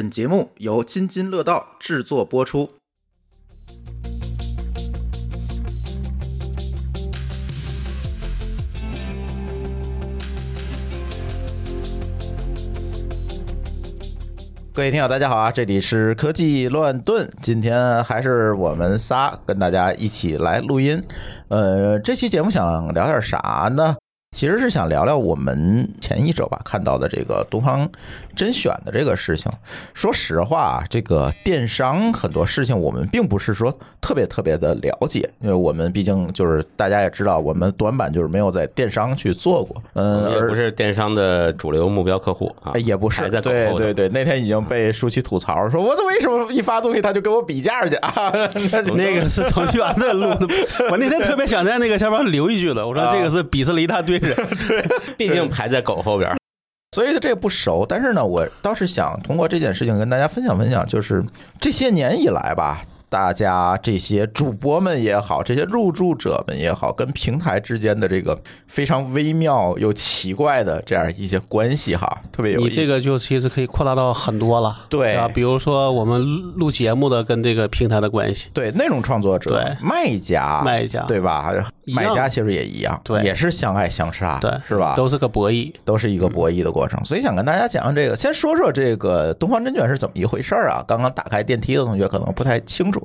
本节目由津津乐道制作播出。各位听友，大家好啊！这里是科技乱炖，今天还是我们仨跟大家一起来录音。呃，这期节目想聊点啥呢？其实是想聊聊我们前一周吧看到的这个东方甄选的这个事情。说实话啊，这个电商很多事情我们并不是说特别特别的了解，因为我们毕竟就是大家也知道，我们短板就是没有在电商去做过。嗯，而也不是电商的主流目标客户啊哎，也不是，在对对对，那天已经被舒淇吐槽说，我这为什么一发东西他就给我比价去啊？那个是程序员的录的，我那天特别想在那个下边留一句了，我说这个是鄙视了一大堆人，毕竟排在狗后边。所以这不熟，但是呢，我倒是想通过这件事情跟大家分享分享，就是这些年以来吧，大家这些主播们也好，这些入驻者们也好，跟平台之间的这个非常微妙又奇怪的这样一些关系哈，特别有意思。你这个就其实可以扩大到很多了，对啊，比如说我们录录节目的跟这个平台的关系，对内容创作者、对卖家、卖家对吧？买家其实也一样，对也是相爱相杀，对，是吧？都是个博弈，都是一个博弈的过程，所以想跟大家讲讲这个。先说说这个东方甄选是怎么一回事儿啊？刚刚打开电梯的同学可能不太清楚。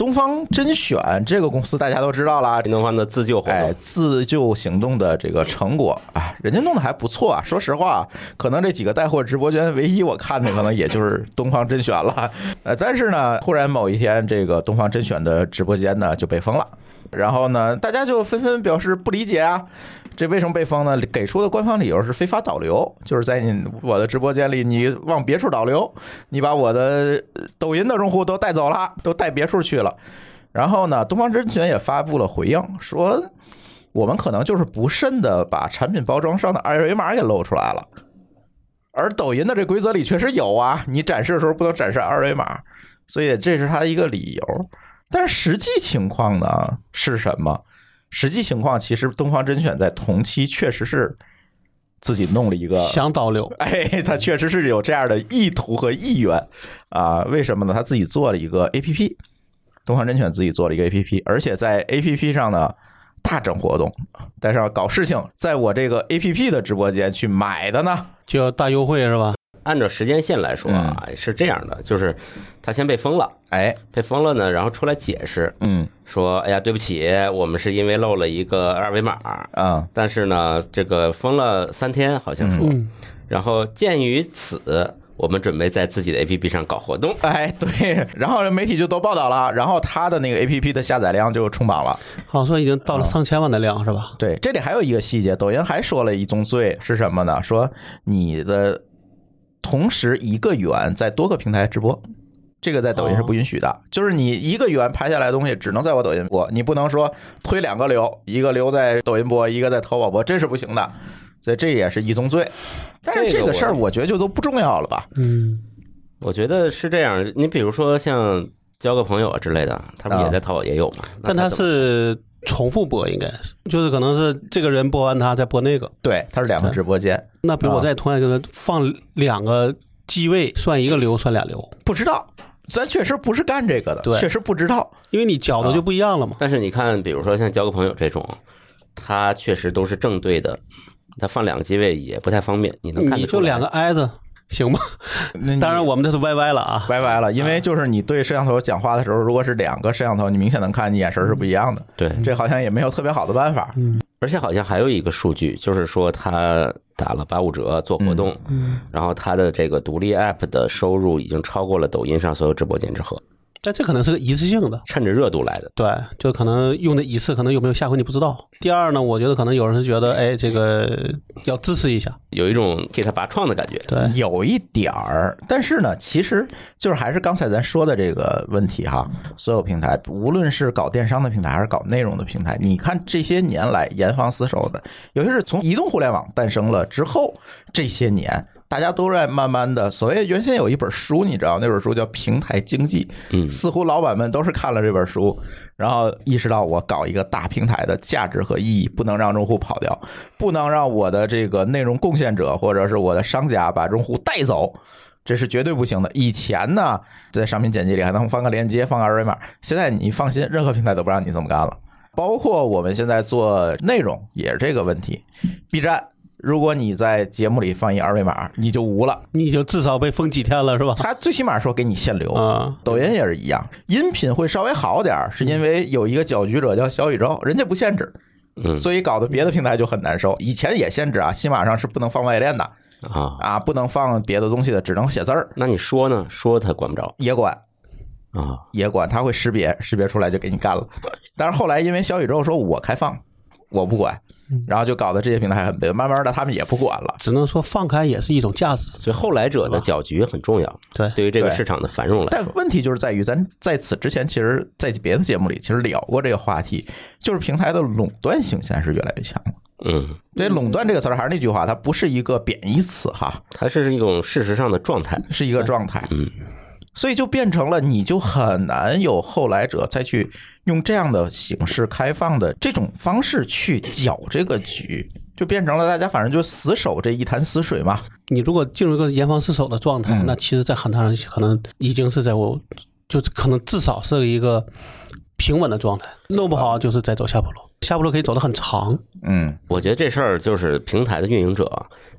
东方甄选这个公司大家都知道啦，新东方的自救活哎，，自救行动的这个成果啊，人家弄得还不错啊。说实话，可能这几个带货直播间唯一我看的可能也就是东方甄选了。呃，但是呢，突然某一天，这个东方甄选的直播间呢就被封了，然后呢，大家就纷纷表示不理解啊。这为什么被封呢？给出的官方理由是非法导流，就是在你我的直播间里，你往别处导流，你把我的抖音的用户都带走了，都带别处去了。然后呢，东方甄选也发布了回应，说我们可能就是不慎的把产品包装上的二维码给露出来了，而抖音的这规则里确实有啊，你展示的时候不能展示二维码，所以这是他的一个理由。但是实际情况呢是什么？实际情况其实东方甄选在同期确实是自己弄了一个想导流，哎，他确实是有这样的意图和意愿啊？为什么呢？他自己做了一个 A P P，东方甄选自己做了一个 A P P，而且在 A P P 上呢大整活动，但是要搞事情，在我这个 A P P 的直播间去买的呢，就要大优惠是吧？按照时间线来说啊，是这样的，就是他先被封了，哎，被封了呢，然后出来解释嗯。说，哎呀，对不起，我们是因为漏了一个二维码，啊，但是呢，这个封了三天，好像说，嗯，然后鉴于此，我们准备在自己的 APP 上搞活动。哎，对，然后媒体就都报道了，然后他的那个 A P P 的下载量就冲榜了。好像说已经到了上千万的量是吧？对，这里还有一个细节，抖音还说了一宗罪是什么呢？说你的同时一个源在多个平台直播，这个在抖音是不允许的。就是你一个源拍下来的东西只能在我抖音播，你不能说推两个流，一个流在抖音播，一个在淘宝播，这是不行的。所以这也是一宗罪。但是这个事儿，我我觉得就都不重要了吧？嗯，我觉得是这样，你比如说像交个朋友啊之类的，他不啊也在淘宝也有嘛？那但他是重复播，应该。是，就是可能是这个人播完他再播那个。对，他是两个直播间，那比如我啊在同样一个放两个机位，算一个流，算俩流，不知道。咱确实不是干这个的，对。确实不知道。因为你角度就不一样了嘛。但是你看，比如说像交个朋友这种，他确实都是正对的，他放两个机位也不太方便，你能看得出来。你就两个挨着，行吧？那当然我们这是歪歪了啊。歪歪了，因为就是你对摄像头讲话的时候，如果是两个摄像头，你明显能看你眼神是不一样的。对，这好像也没有特别好的办法。嗯而且好像还有一个数据，就是说他打了八五折做活动，嗯，然后他的这个独立 App 的收入已经超过了抖音上所有直播间之和，但这可能是个一次性的，趁着热度来的。对，就可能用的一次，可能有没有下回你不知道。第二呢，我觉得可能有人是觉得，哎，这个要支持一下，有一种给他拔创的感觉。对，有一点儿，但是呢，其实就是还是刚才咱说的这个问题哈。所有平台，无论是搞电商的平台还是搞内容的平台，你看这些年来严防死守的，尤其是从移动互联网诞生了之后，这些年大家都在慢慢的，所谓原先有一本书，你知道那本书叫《平台经济》，嗯似乎老板们都是看了这本书，然后意识到我搞一个大平台的价值和意义，不能让用户跑掉，不能让我的这个内容贡献者或者是我的商家把用户带走。这是绝对不行的。以前呢，在商品简介里还能放个链接，放个二维码，现在你放心，任何平台都不让你这么干了。包括我们现在做内容也是这个问题。B 站，如果你在节目里放一二维码，你就无了。你就至少被封几天了，是吧？他最起码说给你限流。啊，抖音也是一样，音频会稍微好点儿，是因为有一个搅局者叫小宇宙，人家不限制，嗯所以搞得别的平台就很难受。以前也限制啊，喜马上是不能放外链的啊，啊，不能放别的东西的，只能写字儿，那你说呢？说他管不着也管啊，也管，他会识别，识别出来就给你干了。但是后来因为小宇宙说我开放，我不管，然后就搞得这些平台很悲，慢慢的他们也不管了。只能说放开也是一种价值。所以后来者的搅局很重要，对，对于这个市场的繁荣来说，但问题就是在于，咱在此之前，其实，在别的节目里其实聊过这个话题，就是平台的垄断性现在是越来越强了。嗯，对垄断这个词儿还是那句话，它不是一个贬义词哈，它是一种事实上的状态。是一个状态。嗯，所以就变成了你就很难有后来者再去用这样的形式开放的这种方式去搅这个局，就变成了大家反正就死守这一潭死水嘛。你如果进入一个严防死守的状态，嗯那其实，在很大上可能已经是在我，就是可能至少是一个平稳的状态，弄不好就是在走下坡路，下坡路可以走得很长。嗯我觉得这事儿就是平台的运营者，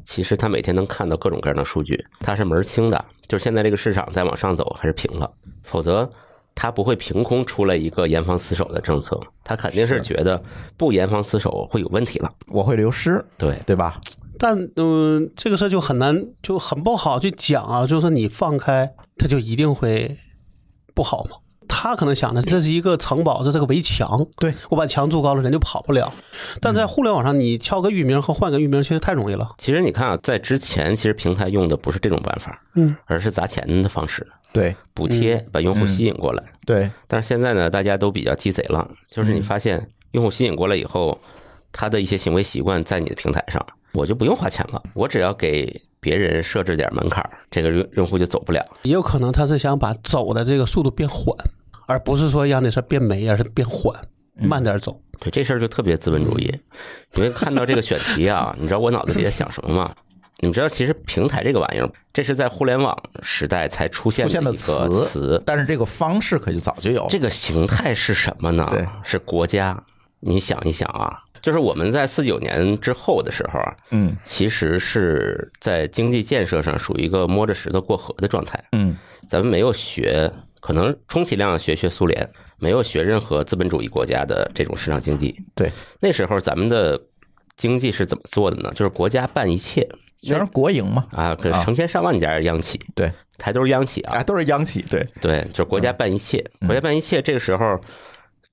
其实他每天能看到各种各样的数据，他是门儿清的，就是现在这个市场在往上走还是平了，否则他不会凭空出来一个严防死守的政策，他肯定是觉得不严防死守会有问题了。我会流失，对，对吧？但嗯、这个事儿就很难，就很不好去讲啊。就是你放开，它就一定会不好吗？他可能想的这是一个城堡，这是个围墙，对。我把墙筑高了，人就跑不了。但在互联网上，你敲个域名和换个域名，其实太容易了。其实你看啊，在之前其实平台用的不是这种办法，嗯，而是砸钱的方式，对。补贴把用户吸引过来。对，但是现在呢，大家都比较鸡贼了，就是你发现用户吸引过来以后，他的一些行为习惯在你的平台上，我就不用花钱了，我只要给别人设置点门槛，这个用用户就走不了。也有可能他是想把走的这个速度变缓，而不是说让那事儿变没，而是变缓，慢点走。对这事儿就特别资本主义，因为看到这个选题啊，你知道我脑子里在想什么吗？你们知道，其实平台这个玩意儿，这是在互联网时代才出现的个词词，但是这个方式可就早就有。这个形态是什么呢？对，是国家。你想一想啊，就是我们在四九年之后的时候啊，嗯其实是在经济建设上属于一个摸着石头过河的状态。嗯咱们没有学，可能充其量学学苏联，没有学任何资本主义国家的这种市场经济。对，那时候咱们的经济是怎么做的呢？就是国家办一切全是国营嘛，啊，可啊成千上万家央企，对，还都是央企啊，啊，都是央企，对，对，就是国家办一切，国家办一切。这个时候，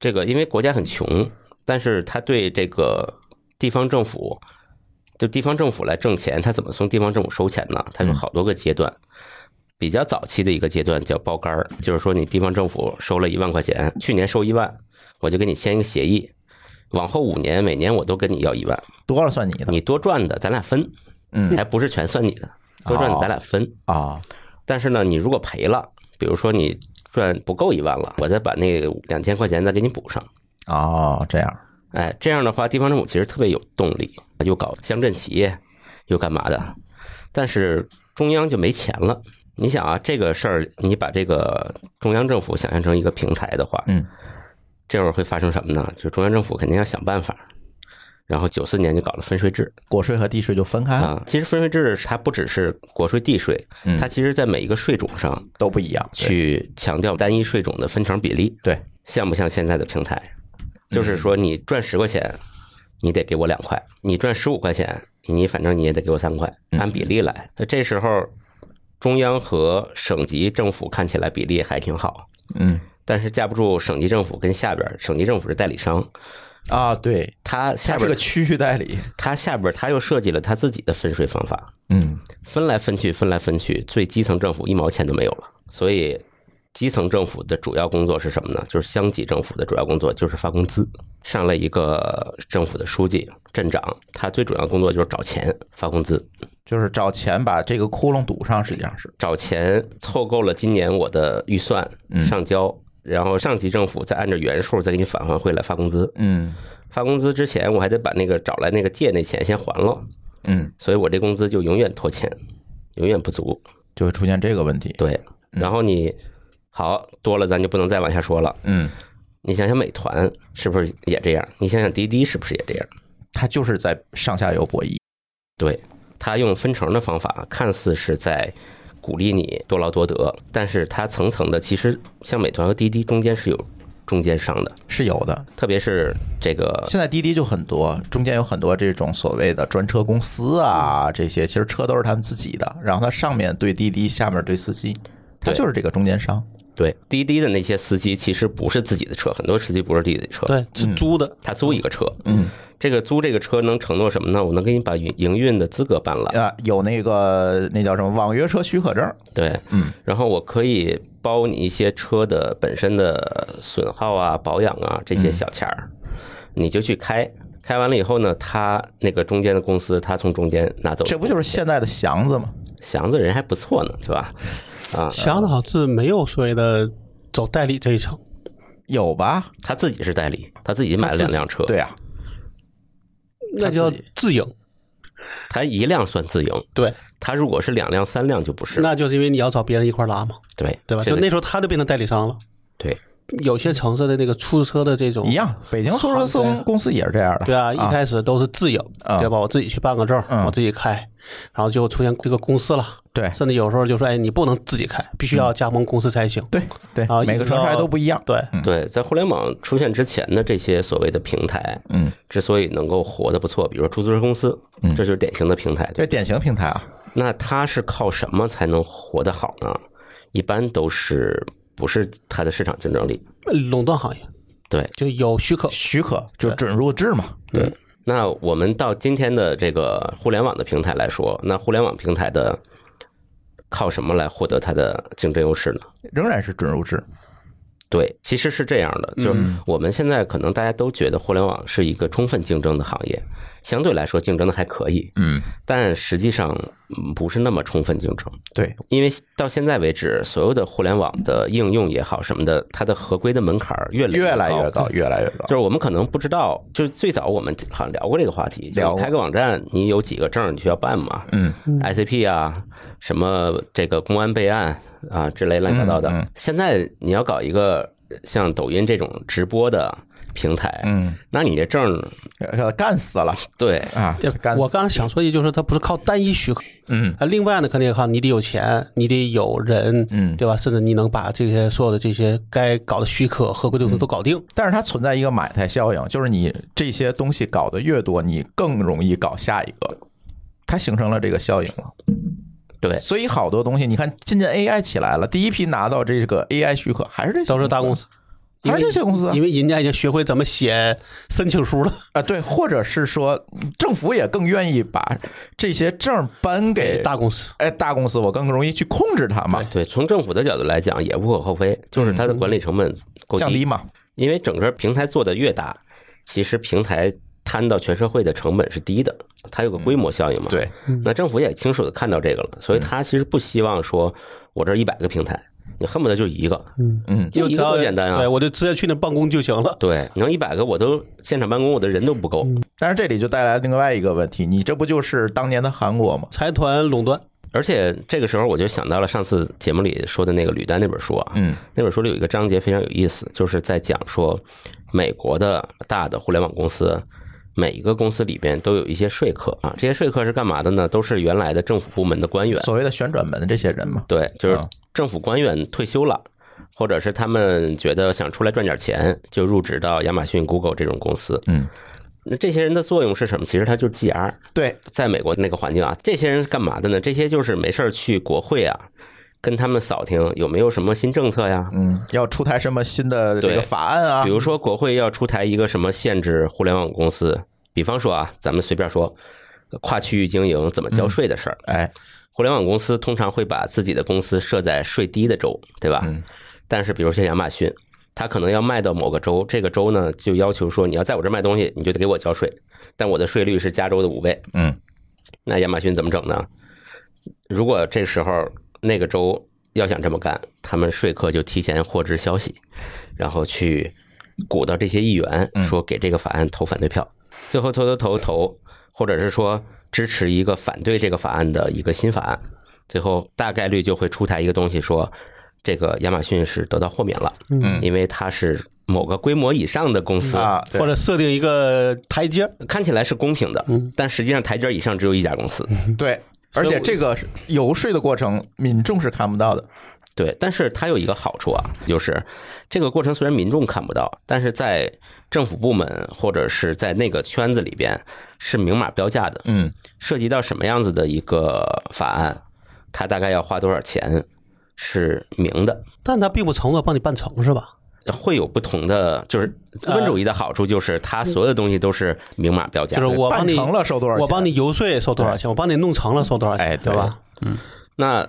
这个因为国家很穷，但是他对这个地方政府，就地方政府来挣钱，他怎么从地方政府收钱呢？他有好多个阶段。比较早期的一个阶段叫包干儿，就是说你地方政府收了一万块钱，去年收一万，我就跟你签一个协议，往后五年每年我都跟你要一万，多了算你的你多赚的咱俩分，嗯还不是全算你的，多赚的咱俩分。啊，但是呢，你如果赔了，比如说你赚不够一万了，我再把那两千块钱再给你补上。哦，这样，哎，这样的话，地方政府其实特别有动力，又搞乡镇企业，又干嘛的。但是中央就没钱了。你想啊，这个事儿，你把这个中央政府想象成一个平台的话，嗯，这会儿会发生什么呢？就中央政府肯定要想办法。然后九四年就搞了分税制国税和地税就分开了，啊。其实分税制它不只是国税、地税，嗯它其实在每一个税种上都不一样，去强调单一税种的分成比例，对，像不像现在的平台？就是说，你赚十块钱，你得给我两块；你赚十五块钱，你反正你也得给我三块，按比例来。那这时候，中央和省级政府看起来比例还挺好，嗯。但是架不住省级政府跟下边，省级政府是代理商，啊，对，它下边它是个区域代理，它下边它又设计了它自己的分税方法，嗯。分来分去，分来分去，最基层政府一毛钱都没有了。所以，基层政府的主要工作是什么呢？就是乡级政府的主要工作就是发工资。上了一个政府的书记、镇长，他最主要工作就是找钱发工资，就是找钱把这个窟窿堵上，实际上是，找钱凑够了今年我的预算嗯上交，然后上级政府再按照原数再给你返还回来发工资。嗯发工资之前，我还得把那个找来那个借那钱先还了，嗯，所以我这工资就永远拖欠，永远不足。就会出现这个问题。对，然后你好多了，咱就不能再往下说了。嗯，你想想美团是不是也这样？你想想滴滴是不是也这样？它就是在上下游博弈。对，它用分成的方法，看似是在鼓励你多劳多得，但是它层层的，其实像美团和滴滴中间是有中间商的，是有的，特别是这个现在滴滴就很多，中间有很多这种所谓的专车公司啊，这些其实车都是他们自己的，然后它上面对滴滴，下面对司机，它就是这个中间商。对滴滴的那些司机，其实不是自己的车，很多司机不是自己的车，对，是租的，他租一个车，嗯，这个租这个车能承诺什么呢？我能给你把营营运的资格办了，啊，有那个那叫什么网约车许可证，对，嗯，然后我可以包你一些车的本身的损耗啊、保养啊这些小钱儿，你就去开，开完了以后呢，他那个中间的公司，他从中间拿走，这不就是现在的祥子吗？祥子人还不错呢，对吧？啊，祥子好像是没有所谓的走代理这一层，有吧？他自己是代理，他自己买了两辆车，对啊，那叫自营。他一辆算自营，对，他如果是两辆、三辆就不是，那就是因为你要找别人一块拉嘛，对对吧？就那时候他就变成代理商了。对有些城市的那个出租车的这种一样，北京出租车公公司也是这样的。对啊，一开始都是自营，啊对吧？我自己去办个证，嗯我自己开，然后就出现这个公司了。对甚至有时候就说，哎，你不能自己开，必须要加盟公司才行。对对啊，每个城市还都不一样。对，对，在互联网出现之前的这些所谓的平台，嗯，之所以能够活得不错，比如说出租车公司，嗯这就是典型的平台，对这典型平台啊，那它是靠什么才能活得好呢？一般都是不是它的市场竞争力？垄断行业对就有许可，许可就准入制嘛。对。那我们到今天的这个互联网的平台来说，那互联网平台的靠什么来获得它的竞争优势呢？仍然是准入制。对，其实是这样的，就是我们现在可能大家都觉得互联网是一个充分竞争的行业，相对来说竞争的还可以，嗯，但实际上嗯不是那么充分竞争。对，因为到现在为止，所有的互联网的应用也好什么的，它的合规的门槛儿越来越来越高高，。越来越高就。是我们可能不知道，就是最早我们好像聊过这个话题，就是聊开个网站，你有几个证你需要办嘛嗯，？ICP 啊，什么这个公安备案啊之类乱七八糟的。嗯嗯现在你要搞一个像抖音这种直播的平台，嗯，那你这证儿呃干死了。对。啊！对干死我刚才想说的就是，它不是靠单一许可，嗯。啊，另外呢，肯定也靠你得有钱，你得有人，嗯。对吧？甚至你能把这些所有的这些该搞的许可、合规的东西都搞定。但是它存在一个买菜效应，就是你这些东西搞得越多，你更容易搞下一个，它形成了这个效应了。对。所以好多东西，你看今年 AI 起来了，第一批拿到这个 AI 许可还是这些都是大公司，因还是为这些公司啊？因为人家已经学会怎么写申请书了。啊，对，或者是说政府也更愿意把这些证颁给大公司，哎大公司，我更容易去控制它嘛，对，从政府的角度来讲也无可厚非，就是它的管理成本降低嘛，因为整个平台做的越大，其实平台摊到全社会的成本是低的，它有个规模效应嘛。，对，那政府也清楚的看到这个了，所以他其实不希望说我这一百个平台，你恨不得就一个，嗯嗯，就一个多简单啊对，。我就直接去那办公就行了。对，你能一百个我都现场办公，我的人都不够。但是这里就带来另外一个问题，你这不就是当年的韩国吗？财团垄断，而且这个时候我就想到了上次节目里说的那个吕丹那本书啊，嗯那本书里有一个章节非常有意思，就是在讲说美国的大的互联网公司。每一个公司里边都有一些说客啊，这些说客是干嘛的呢？都是原来的政府部门的官员，所谓的旋转门的这些人嘛，对，就是啊政府官员退休了，或者是他们觉得想出来赚点钱，就入职到亚马逊、Google 这种公司。嗯，那这些人的作用是什么？其实他就是 GR。对，在美国那个环境啊，这些人是干嘛的呢？这些就是没事儿去国会啊，跟他们扫听有没有什么新政策呀。嗯，要出台什么新的这个法案啊比？如说国会要出台一个什么限制互联网公司，比方说啊，咱们随便说跨区域经营怎么交税的事儿。哎，互联网公司通常会把自己的公司设在税低的州，对吧？嗯但是比如说亚马逊，它可能要卖到某个州，这个州呢就要求说你要在我这儿卖东西，你就得给我交税，但我的税率是加州的五倍。嗯，那亚马逊怎么整呢？如果这时候那个州要想这么干，他们说客就提前获知消息，然后去鼓捣这些议员，说给这个法案投反对票，最后投投投投，或者是说支持一个反对这个法案的一个新法案。最后大概率就会出台一个东西说，这个亚马逊是得到豁免了，嗯因为它是某个规模以上的公司，啊，对或者设定一个台阶，看起来是公平的嗯，但实际上台阶以上只有一家公司。对，而且这个游说的过程，民众是看不到的。对，但是它有一个好处啊，就是这个过程虽然民众看不到，但是在政府部门或者是在那个圈子里边是明码标价的，嗯涉及到什么样子的一个法案，它大概要花多少钱是明的。但它并不承诺帮你办成是吧？会有不同的，就是资本主义的好处，就是它所有的东西都是明码标价就是我帮你成了收多少钱？我帮你游说收多少钱，我帮你弄成了收多少钱，哎对吧？嗯？那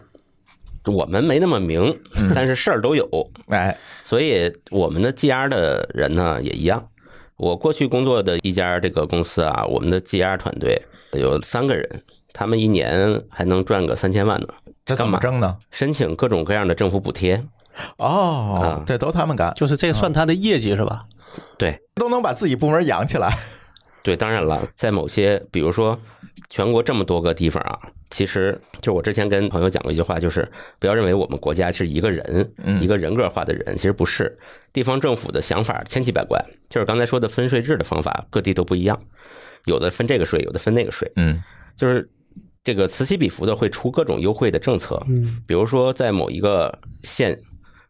我们没那么明，但是事儿都有，哎，所以我们的 GR 的人呢也一样。我过去工作的一家这个公司啊，我们的 GR 团队有三个人，他们一年还能赚个三千万呢。这怎么挣呢？申请各种各样的政府补贴，哦啊，这都他们干，就是这算他的业绩是吧？对都能把自己部门养起来。对，当然了，在某些比如说全国这么多个地方啊，其实就我之前跟朋友讲过一句话，就是不要认为我们国家是一个人，嗯一个人格化的人，其实不是。地方政府的想法千奇百怪，就是刚才说的分税制的方法，各地都不一样，有的分这个税，有的分那个税，嗯就是这个此起彼伏的会出各种优惠的政策。嗯，比如说在某一个县、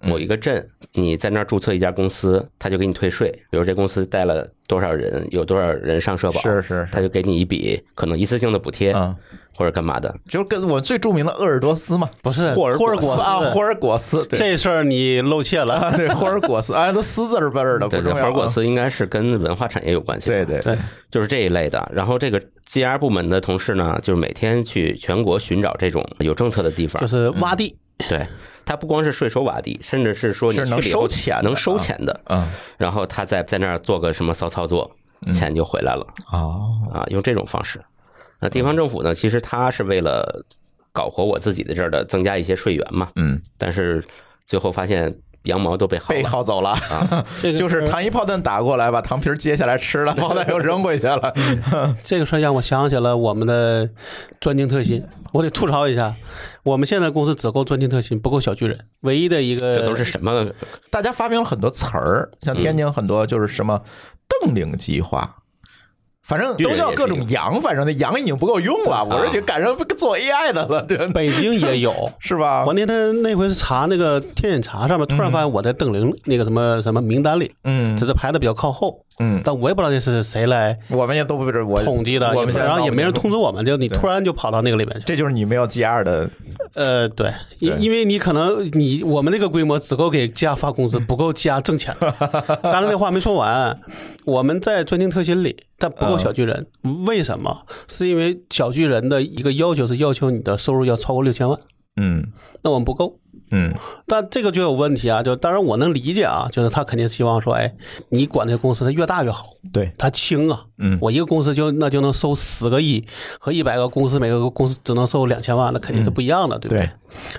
某一个镇，你在那儿注册一家公司，他就给你退税。比如这公司带了多少人，有多少人上社保，是是是，他就给你一笔可能一次性的补贴，嗯，或者干嘛的。就是跟我最著名的鄂尔多斯嘛，不是霍尔霍尔果果斯啊，霍，尔果斯，这事儿你露怯了。啊，对，霍尔果斯，哎，都斯字儿辈儿的，不对。霍尔果斯应该是跟文化产业有关系。对，对对，就是这一类的。然后这个 GR 部门的同事呢，就是每天去全国寻找这种有政策的地方就。是洼地，对，他不光是税收洼地，甚至是说你去了以后收钱能收啊钱的。嗯，然后他再在那儿做个什么骚操作，钱就回来了哦，啊，用这种方式。那地方政府呢，其实他是为了搞活我自己的这儿的，增加一些税源嘛。嗯，但是最后发现羊毛都被薅被薅走了。啊，这个 就是糖衣炮弹打过来，把糖皮儿揭下来吃了，炮弹又扔回去了。这个事儿让我想起了我们的专精特新，我得吐槽一下，我们现在公司只够专精特新，不够小巨人。唯一的一个这都是什么？大家发明了很多词儿，像天津很多就是什么邓领计划。反正都叫各种羊，反正那羊已经不够用了，我这已经赶上做 AI 的了，对？北京也有。是吧我？那天那回是查那个天眼查上面，突然发现我在邓玲那个什么什么名单里，嗯只是排的比较靠后，嗯，但我也不知道这是谁来我们也都不知我统计的，我们然后也没人通知我们，就你突然就跑到那个里面去。这就是你没有 GR 的，呃，对，因因为你可能你我们那个规模只够给家发工资，不够家挣钱。刚才那话没说完，我们在专精特新里，但不够小巨人。为什么？是因为小巨人的一个要求是要求你的收入要超过六千万，嗯那我们不够。嗯但这个就有问题啊！就当然我能理解啊，就是他肯定希望说，哎，你管这个公司它越大越好，对，它轻啊。嗯我一个公司就那就能收十个亿，和一百个公司每个公司只能收两千万，那肯定是不一样的，对不对？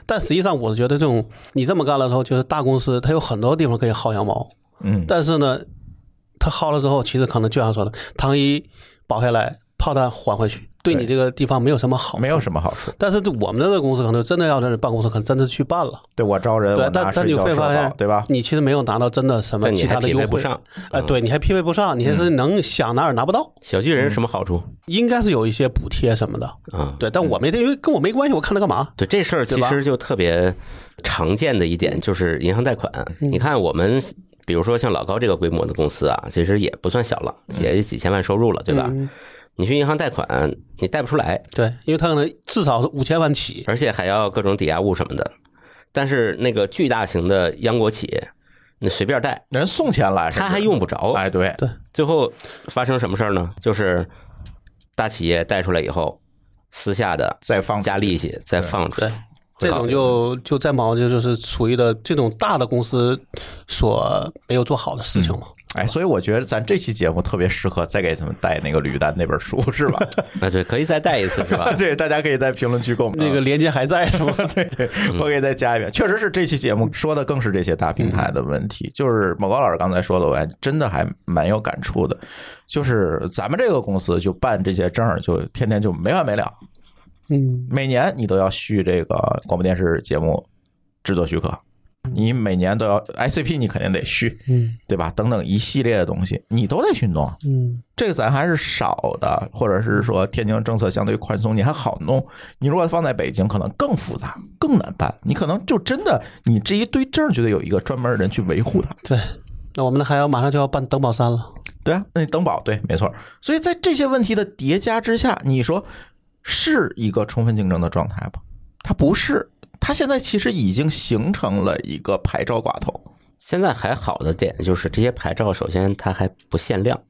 但实际上，我是觉得这种你这么干了之后，就是大公司它有很多地方可以薅羊毛，嗯但是呢，它薅了之后，其实可能就像说的，糖衣保下来，炮弹还回去，对你这个地方没有什么好，没有。什么好处。但是我们的这个公司可能真的要在办公室，可能真的去办了，对我招人，对但但你会发现，对吧？你其实没有拿到真的什么其他的优惠匹配不上。哎，对，你还匹配不上，你还是能想拿也拿不到，小巨人什么好处应该是有一些补贴什么的，啊？对，但我没这因为跟我没关系，我看它干嘛？对这事儿，其实就特别常见的一点就是银行贷款。你看我们。比如说像老高这个规模的公司啊，其实也不算小了，也几千万收入了，对吧？嗯你去银行贷款，你贷不出来，对，因为它可能至少是五千万起，而且还要各种抵押物什么的。但是那个巨大型的央国企业，你随便贷，人送钱来，他还用不着。哎，对对，最后发生什么事儿呢？就是大企业贷出来以后，私下的再放加利息再放出来。这种就就在毛就就是属于的这种大的公司所没有做好的事情嘛。哎，所以我觉得咱这期节目特别适合再给他们带那个吕丹那本书，是吧？啊，对，可以再带一次，是吧？对，大家可以在评论区购买。那个链接还在是吗？对对，我给再加一遍。确实是这期节目说的更是这些大平台的问题，就是某高老师刚才说的，我还真的还蛮有感触的。就是咱们这个公司就办这些证儿，就天天就没完没了。嗯每年你都要续这个广播电视节目制作许可，你每年都要 ICP，你肯定得续，嗯对吧？等等一系列的东西，你都得去弄。嗯这个咱还是少的，或者是说天津政策相对宽松，你还好弄。你如果放在北京，可能更复杂、更难办。你可能就真的，你这一堆证就得有一个专门的人去维护它。对。那我们还要马上就要办登保三了，对啊，那你登保对，没错。所以在这些问题的叠加之下，你说是一个充分竞争的状态吧？它不是，它现在其实已经形成了一个牌照寡头。现在还好的点就是这些牌照，首先它还不限量，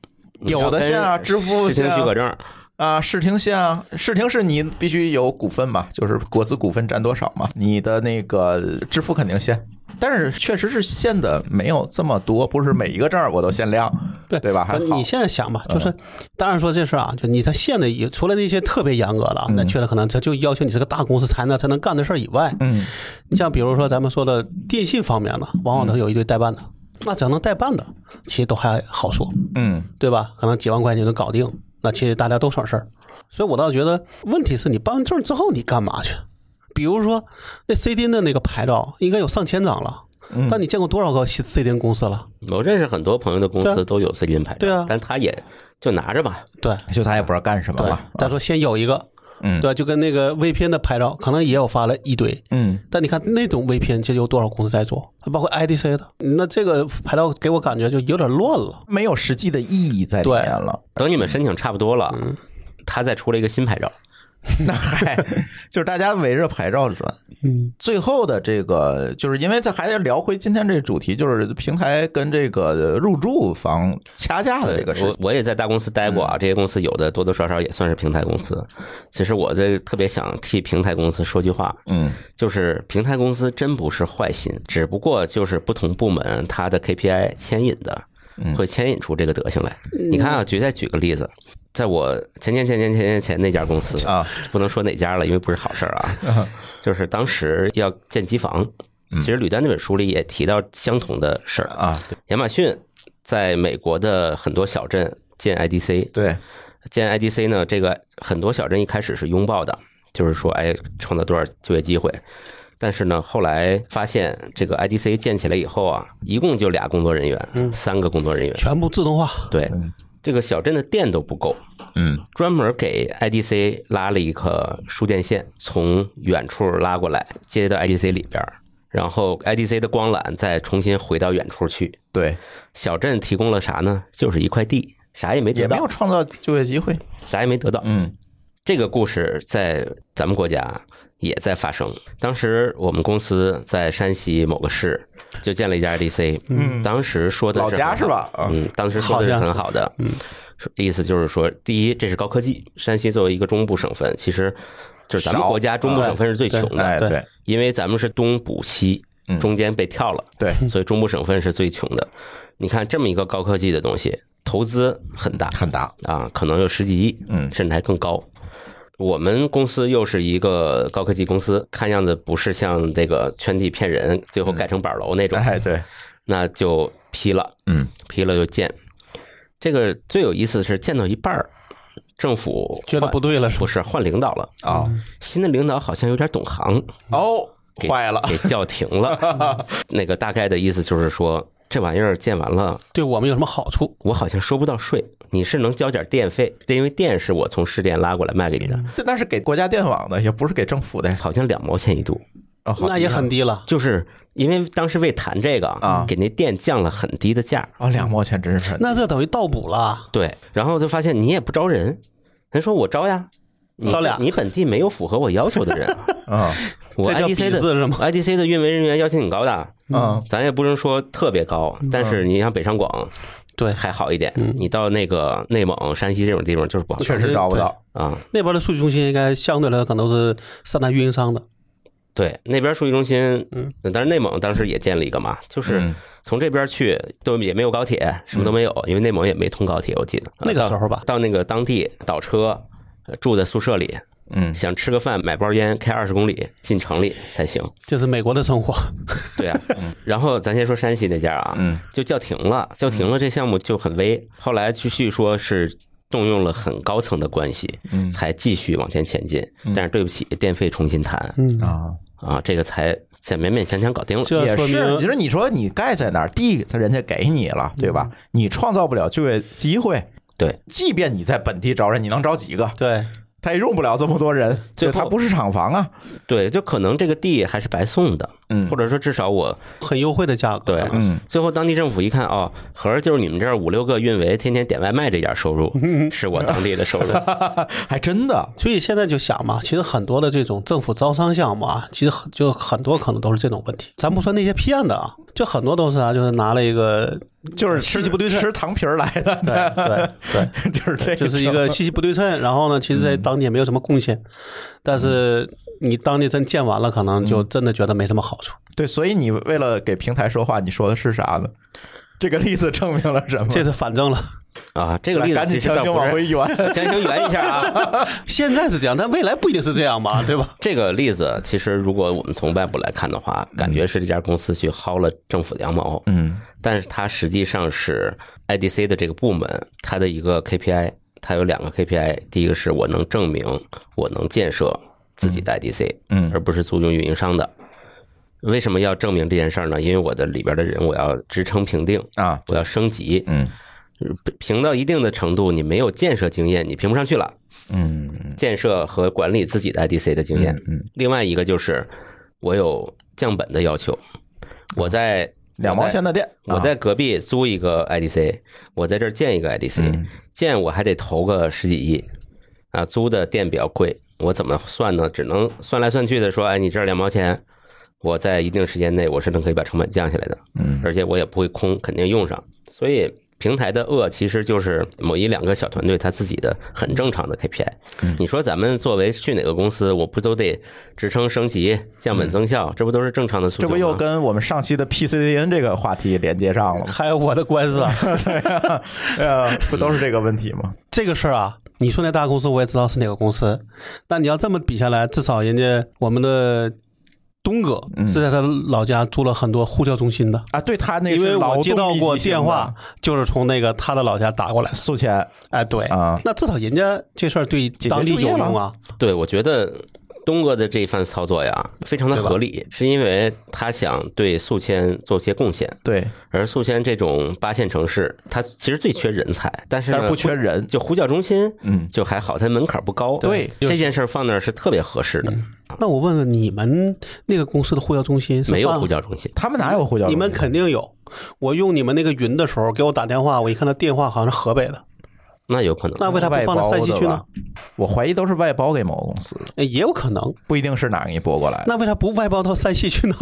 有的限啊支付限啊许可证，啊，视听限啊，视听是你必须有股份嘛，就是国资股份占多少嘛，你的那个支付肯定限，但是确实是限的没有这么多，不是每一个证儿我都限量，对对吧？你现在想吧，就是当然说这事儿啊，就你它限的也除了那些特别严格的啊，那确实可能它就要求你是个大公司才能才能干的事儿以外，嗯你像比如说咱们说的电信方面的，往往都有一堆代办的，那只要能代办的，其实都还好说，嗯对吧？可能几万块钱就能搞定，那其实大家都省事儿。所以我倒觉得，问题是你办完证之后你干嘛去？比如说那 CDN 的那个牌照应该有上千张了，嗯。但你见过多少个 CDN 公司了？我认识很多朋友的公司都有 CDN 牌照，对啊。但他也就拿着吧，对。就他也不知道干什么对。嘛，，他说先有一个，嗯。对吧？就跟那个 VPN 的牌照，可能也有发了一堆，嗯。但你看那种 VPN，其实有多少公司在做？包括 IDC 的，那这个牌照给我感觉就有点乱了。没有实际的意义在里面了。等你们申请差不多了，嗯。他再出了一个新牌照，那还就是大家围着牌照转。嗯，最后的这个，就是因为这还得聊回今天这主题，就是平台跟这个入住房掐架的这个事。我我也在大公司待过啊，这些公司有的多多少少也算是平台公司。其实我这特别想替平台公司说句话，嗯就是平台公司真不是坏心，只不过就是不同部门它的 KPI 牵引的，会牵引出这个德行来。你看啊，举再举个例子，在我前前前前前前前那家公司啊，不能说哪家了，因为不是好事儿啊，就是当时要建机房。其实吕丹那本书里也提到相同的事儿啊，亚马逊在美国的很多小镇建 IDC，对，建 IDC 呢，这个很多小镇一开始是拥抱的，就是说，哎，创造多少就业机会。但是呢，后来发现这个 IDC 建起来以后啊，一共就俩工作人员，三个工作人员，全部自动化。对，这个小镇的电都不够，嗯专门给 IDC 拉了一个输电线，从远处拉过来，接到 IDC 里边，然后 IDC 的光缆再重新回到远处去。对，小镇提供了啥呢？就是一块地，啥也没得到也没有，创造就业机会。啥也没得到。嗯这个故事在咱们国家也在发生。当时我们公司在山西某个市就建了一家 IDC，嗯，当时说的老家是吧？啊，嗯，当时说的是很好的，嗯，意思就是说，第一，这是高科技。山西作为一个中部省份，其实就是咱们国家中部省份是最穷的，对，因为咱们是东补西，中间被跳了，对，所以中部省份是最穷的。你看这么一个高科技的东西，投资很大很大。啊，可能有十几亿，嗯甚至还更高。我们公司又是一个高科技公司，看样子不是像这个圈地骗人，最后盖成板楼那种，哎，对，那就批了，嗯，批了就建。这个最有意思的是建到一半儿，政府觉得不对了是不是换领导了。啊，新的领导好像有点懂行，哦，坏了，给叫停了。那个大概的意思就是说，这玩意儿建完了，对我们有什么好处？我好像收不到税，你是能交点电费，这因为电是我从市电拉过来卖给你的，那是给国家电网的，也不是给政府的。好像两毛钱一度。哦，好那也很低了。就是因为当时为谈这个啊给那电降了很低的价，哦，两毛钱真是那这等于倒补了。对，然后就发现你也不招人，人说我招呀，你招俩你本地没有符合我要求的人我 IDC 的 IDC 的运维人员要求挺高的，嗯，咱也不能说特别高，但是你像北上广对，还好一点，你到那个内蒙、山西这种地方就是不好确实找不到。啊。那边的数据中心应该相对来说可能都是三大运营商的。对，那边数据中心，嗯，但是内蒙当时也建了一个嘛，就是嗯从这边去都也没有高铁，什么都没有，因为内蒙也没通高铁，我记得那个时候吧到到那个当地倒车，呃住在宿舍里，嗯，想吃个饭买包烟，开二十公里进城里才行。这是美国的生活。对啊，然后咱先说山西那家啊，嗯，就叫停了，叫停了，这项目就很危。后来继续说是动用了很高层的关系，嗯才继续往前前进。但是对不起，电费重新谈嗯，啊，啊，这个才才勉勉强强搞定了。也是。你说，你说你盖在哪儿，地他人家给你了，对吧？你创造不了就业机会，对，即便你在本地招人，你能招几个？对，他也用不了这么多人，最后对他不是厂房啊。对，就可能这个地还是白送的，嗯或者说至少我很优惠的价格。对，嗯最后当地政府一看，哦，合着就是你们这儿五六个运维天天点外卖这点收入，是我当地的收入。还真的，所以现在就想嘛，其实很多的这种政府招商项目啊，其实很就很多可能都是这种问题。咱不说那些骗子啊，就很多都是啊，就是拿了一个就是信息不对称。吃糖皮儿来的，对对对，就是这，就是一个信息不对称，然后呢，其实在当地也没有什么贡献，但是你当地真建完了，可能就真的觉得没什么好处。对，所以你为了给平台说话，你说的是啥呢？这个例子证明了什么？这是反正了，啊，这个例子来赶紧强行其实倒不是往回圆。强行圆一下啊。现在是这样，但未来不一定是这样吧，对吧？这个例子其实如果我们从外部来看的话，感觉是这家公司去薅了政府的羊毛，嗯但是它实际上是 IDC 的这个部门它的一个 KPI，它有两个 KPI，第一个是我能证明我能建设自己的 IDC，嗯而不是租用运营商的。为什么要证明这件事儿呢？因为我的里边的人我要职称评定，啊，我要升级，嗯评到一定的程度，你没有建设经验，你评不上去了。嗯建设和管理自己的 IDC 的经验。嗯，另外一个就是我有降本的要求，我在两毛钱的店，我在隔壁租一个 IDC，我在这儿建一个 IDC，嗯建我还得投个十几亿啊，租的店比较贵，我怎么算呢？只能算来算去的说，哎，你这儿两毛钱，我在一定时间内我是能可以把成本降下来的，嗯而且我也不会空，肯定用上，所以。平台的恶其实就是某一两个小团队他自己的很正常的 KPI。你说咱们作为去哪个公司，我不都得职称升级、降本增效，这不都是正常的诉求吗？这不又跟我们上期的 PCDN 这个话题连接上了吗？还有我的官司啊，对啊，对啊，不都是这个问题吗？这个事儿啊，你说那大公司我也知道是哪个公司，但你要这么比下来，至少人家我们的东哥是在他老家租了很多呼叫中心的，啊，对他那因为我接到过电话，就是从那个他的老家打过来的。宿迁哎，对。啊，那至少人家这事儿对当地有用啊。对，我觉得东哥的这一番操作呀，非常的合理，是因为他想对宿迁做些贡献。对，而宿迁这种八线城市，它其实最缺人才，但是但是不缺人，就呼叫中心，嗯。就还好，它门槛不高。对。这件事儿放那儿是特别合适的。那我问问你们那个公司的呼叫中心是没有呼叫中心，他们哪有呼叫中心？你们肯定有。我用你们那个云的时候给我打电话，我一看他电话好像是河北的，那有可能。那为啥不放到山西去呢？？我怀疑都是外包给某个公司，哎也有可能。不一定是哪给你拨过来。那为啥不外包到山西去呢？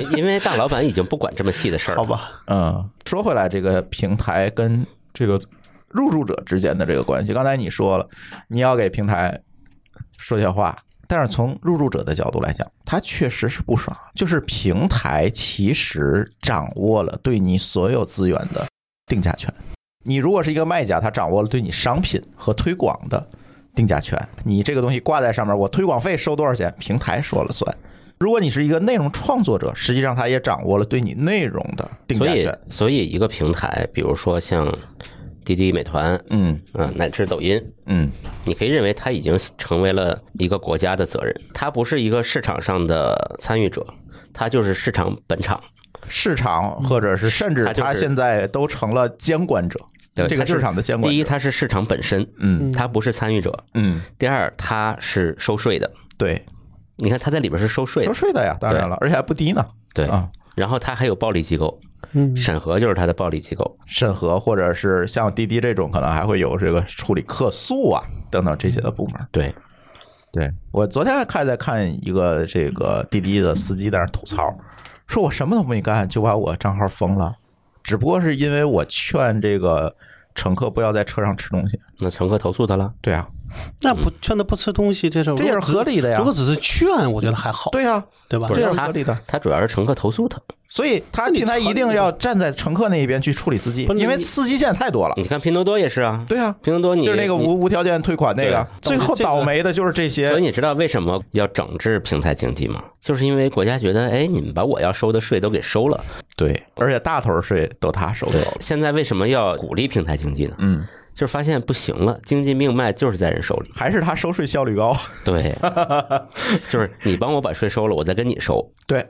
因因为大老板已经不管这么细的事儿了。好，吧，嗯，说回来，这个平台跟这个入驻者之间的这个关系，刚才你说了，你要给平台说些话，但是从入驻者的角度来讲，他确实是不爽，就是平台其实掌握了对你所有资源的定价权。你如果是一个卖家，他掌握了对你商品和推广的定价权，你这个东西挂在上面，我推广费收多少钱，平台说了算。如果你是一个内容创作者，实际上他也掌握了对你内容的定所以价权。所以一个平台，比如说像滴滴、美团，嗯。嗯，乃至抖音，嗯，你可以认为它已经成为了一个国家的责任，它不是一个市场上的参与者，它就是市场本场。市场或者是甚至它现在都成了监管者，对这个市场的监管。第一，它是市场本身，嗯。它不是参与者；嗯，第二，它是收税的。对，你看，它在里边是收税收，税的呀，当然了，而且还不低呢。对。啊，然后它还有暴力机构，嗯，审核就是它的暴力机构。审核或者是像滴滴这种，可能还会有这个处理客诉啊等等这些的部门。对，对我昨天还看在看一个这个滴滴的司机在那吐槽，说我什么都没干就把我账号封了，只不过是因为我劝这个乘客不要在车上吃东西。那乘客投诉他了，对啊，那不劝他不吃东西，这事儿这也是合理的呀如果只是劝，我觉得还好，对呀，对吧？这是合理的。他主要是乘客投诉他。所以他平台一定要站在乘客那一边去处理司机因为司机现在太多了。你看拼多多也是啊，对啊，拼多多你就是那个无无条件退款那个，最后倒霉的就是这些所以。你知道为什么要整治平台经济吗？就是因为国家觉得，哎，你们把我要收的税都给收了。对，而且大头税都他收走了。，现在为什么要鼓励平台经济呢？嗯就是发现不行了，经济命脉就是在人手里。还是他收税效率高？对，就是你帮我把税收了，我再跟你收。对，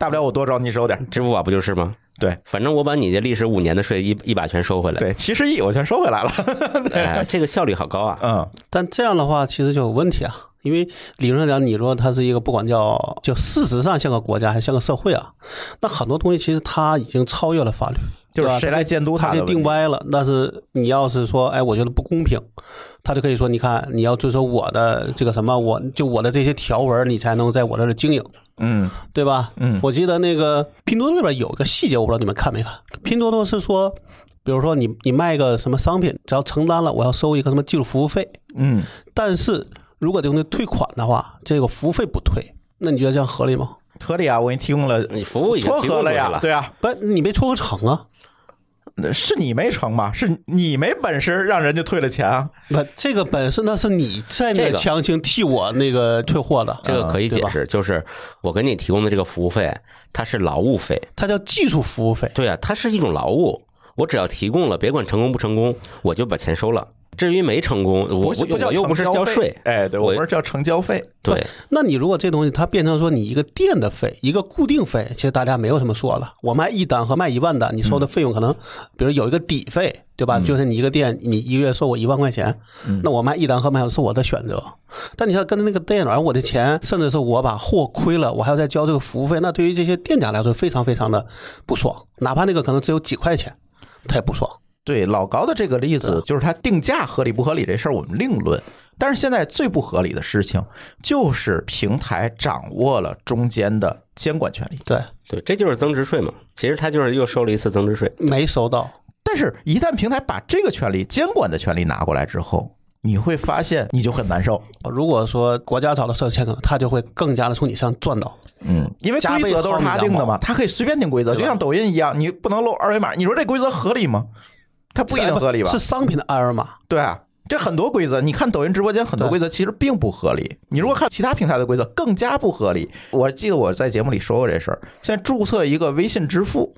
大不了我多找你收点。支付宝不就是吗？对，反正我把你的历史五年的税一一把全收回来。对，七十亿我全收回来了。哎，这个效率好高啊！嗯，但这样的话其实就有问题啊，因为理论上讲，你说它是一个不管叫就事实上像个国家还像个社会啊，那很多东西其实它已经超越了法律，就是谁来监督它给他的问题定歪了。但是你要是说，哎，我觉得不公平，他就可以说，你看你要遵守我的这个什么，我就我的这些条文，你才能在我这儿经营。嗯对吧？嗯我记得那个拼多多里边有个细节，我不知道你们看没看。拼多多是说，比如说你你卖个什么商品，只要承担了，我要收一个什么技术服务费。嗯，但是如果这东西退款的话，这个服务费不退，那你觉得这样合理吗？合理啊，我给你提供了你服务已经撮提供合了呀，对啊，不，你没撮合成啊？是你没成吗？是你没本事让人家退了钱啊？不，这个本事那是你在那强行替我那个退货的，这个可以解释，就是我给你提供的这个服务费，它是劳务费。它叫技术服务费。对啊，它是一种劳务，我只要提供了，别管成功不成功，我就把钱收了。至于没成功，我我不叫我又不是交税，哎，对我我们是叫成交费。对，那你如果这东西它变成说你一个店的费，一个固定费，其实大家没有什么说了。我卖一单和卖一万单，你收的费用可能，比如有一个底费，对吧？就是你一个店，你一个月收我一万块钱，那我卖一单和卖是我的选择。但你像跟那个店员，我的钱，甚至是我把货亏了，我还要再交这个服务费，那对于这些店家来说非常非常的不爽，哪怕那个可能只有几块钱，他也不爽。对老高的这个例子，就是他定价合理不合理这事儿，我们另论。但是现在最不合理的事情，就是平台掌握了中间的监管权利。对，对，这就是增值税嘛。其实他就是又收了一次增值税。没收到。但是，一旦平台把这个权利、监管的权利拿过来之后，你会发现你就很难受。如果说国家找到设计牵头，他就会更加的从你身上赚到。嗯，因为规则都是他定的嘛，他可以随便定规则，就像抖音一样，你不能露二维码。你说这规则合理吗？它不一定合理吧是？商品的二维码。对啊，这很多规则，你看抖音直播间很多规则其实并不合理。你如果看其他平台的规则，更加不合理。我记得我在节目里说过这事儿。现在注册一个微信支付，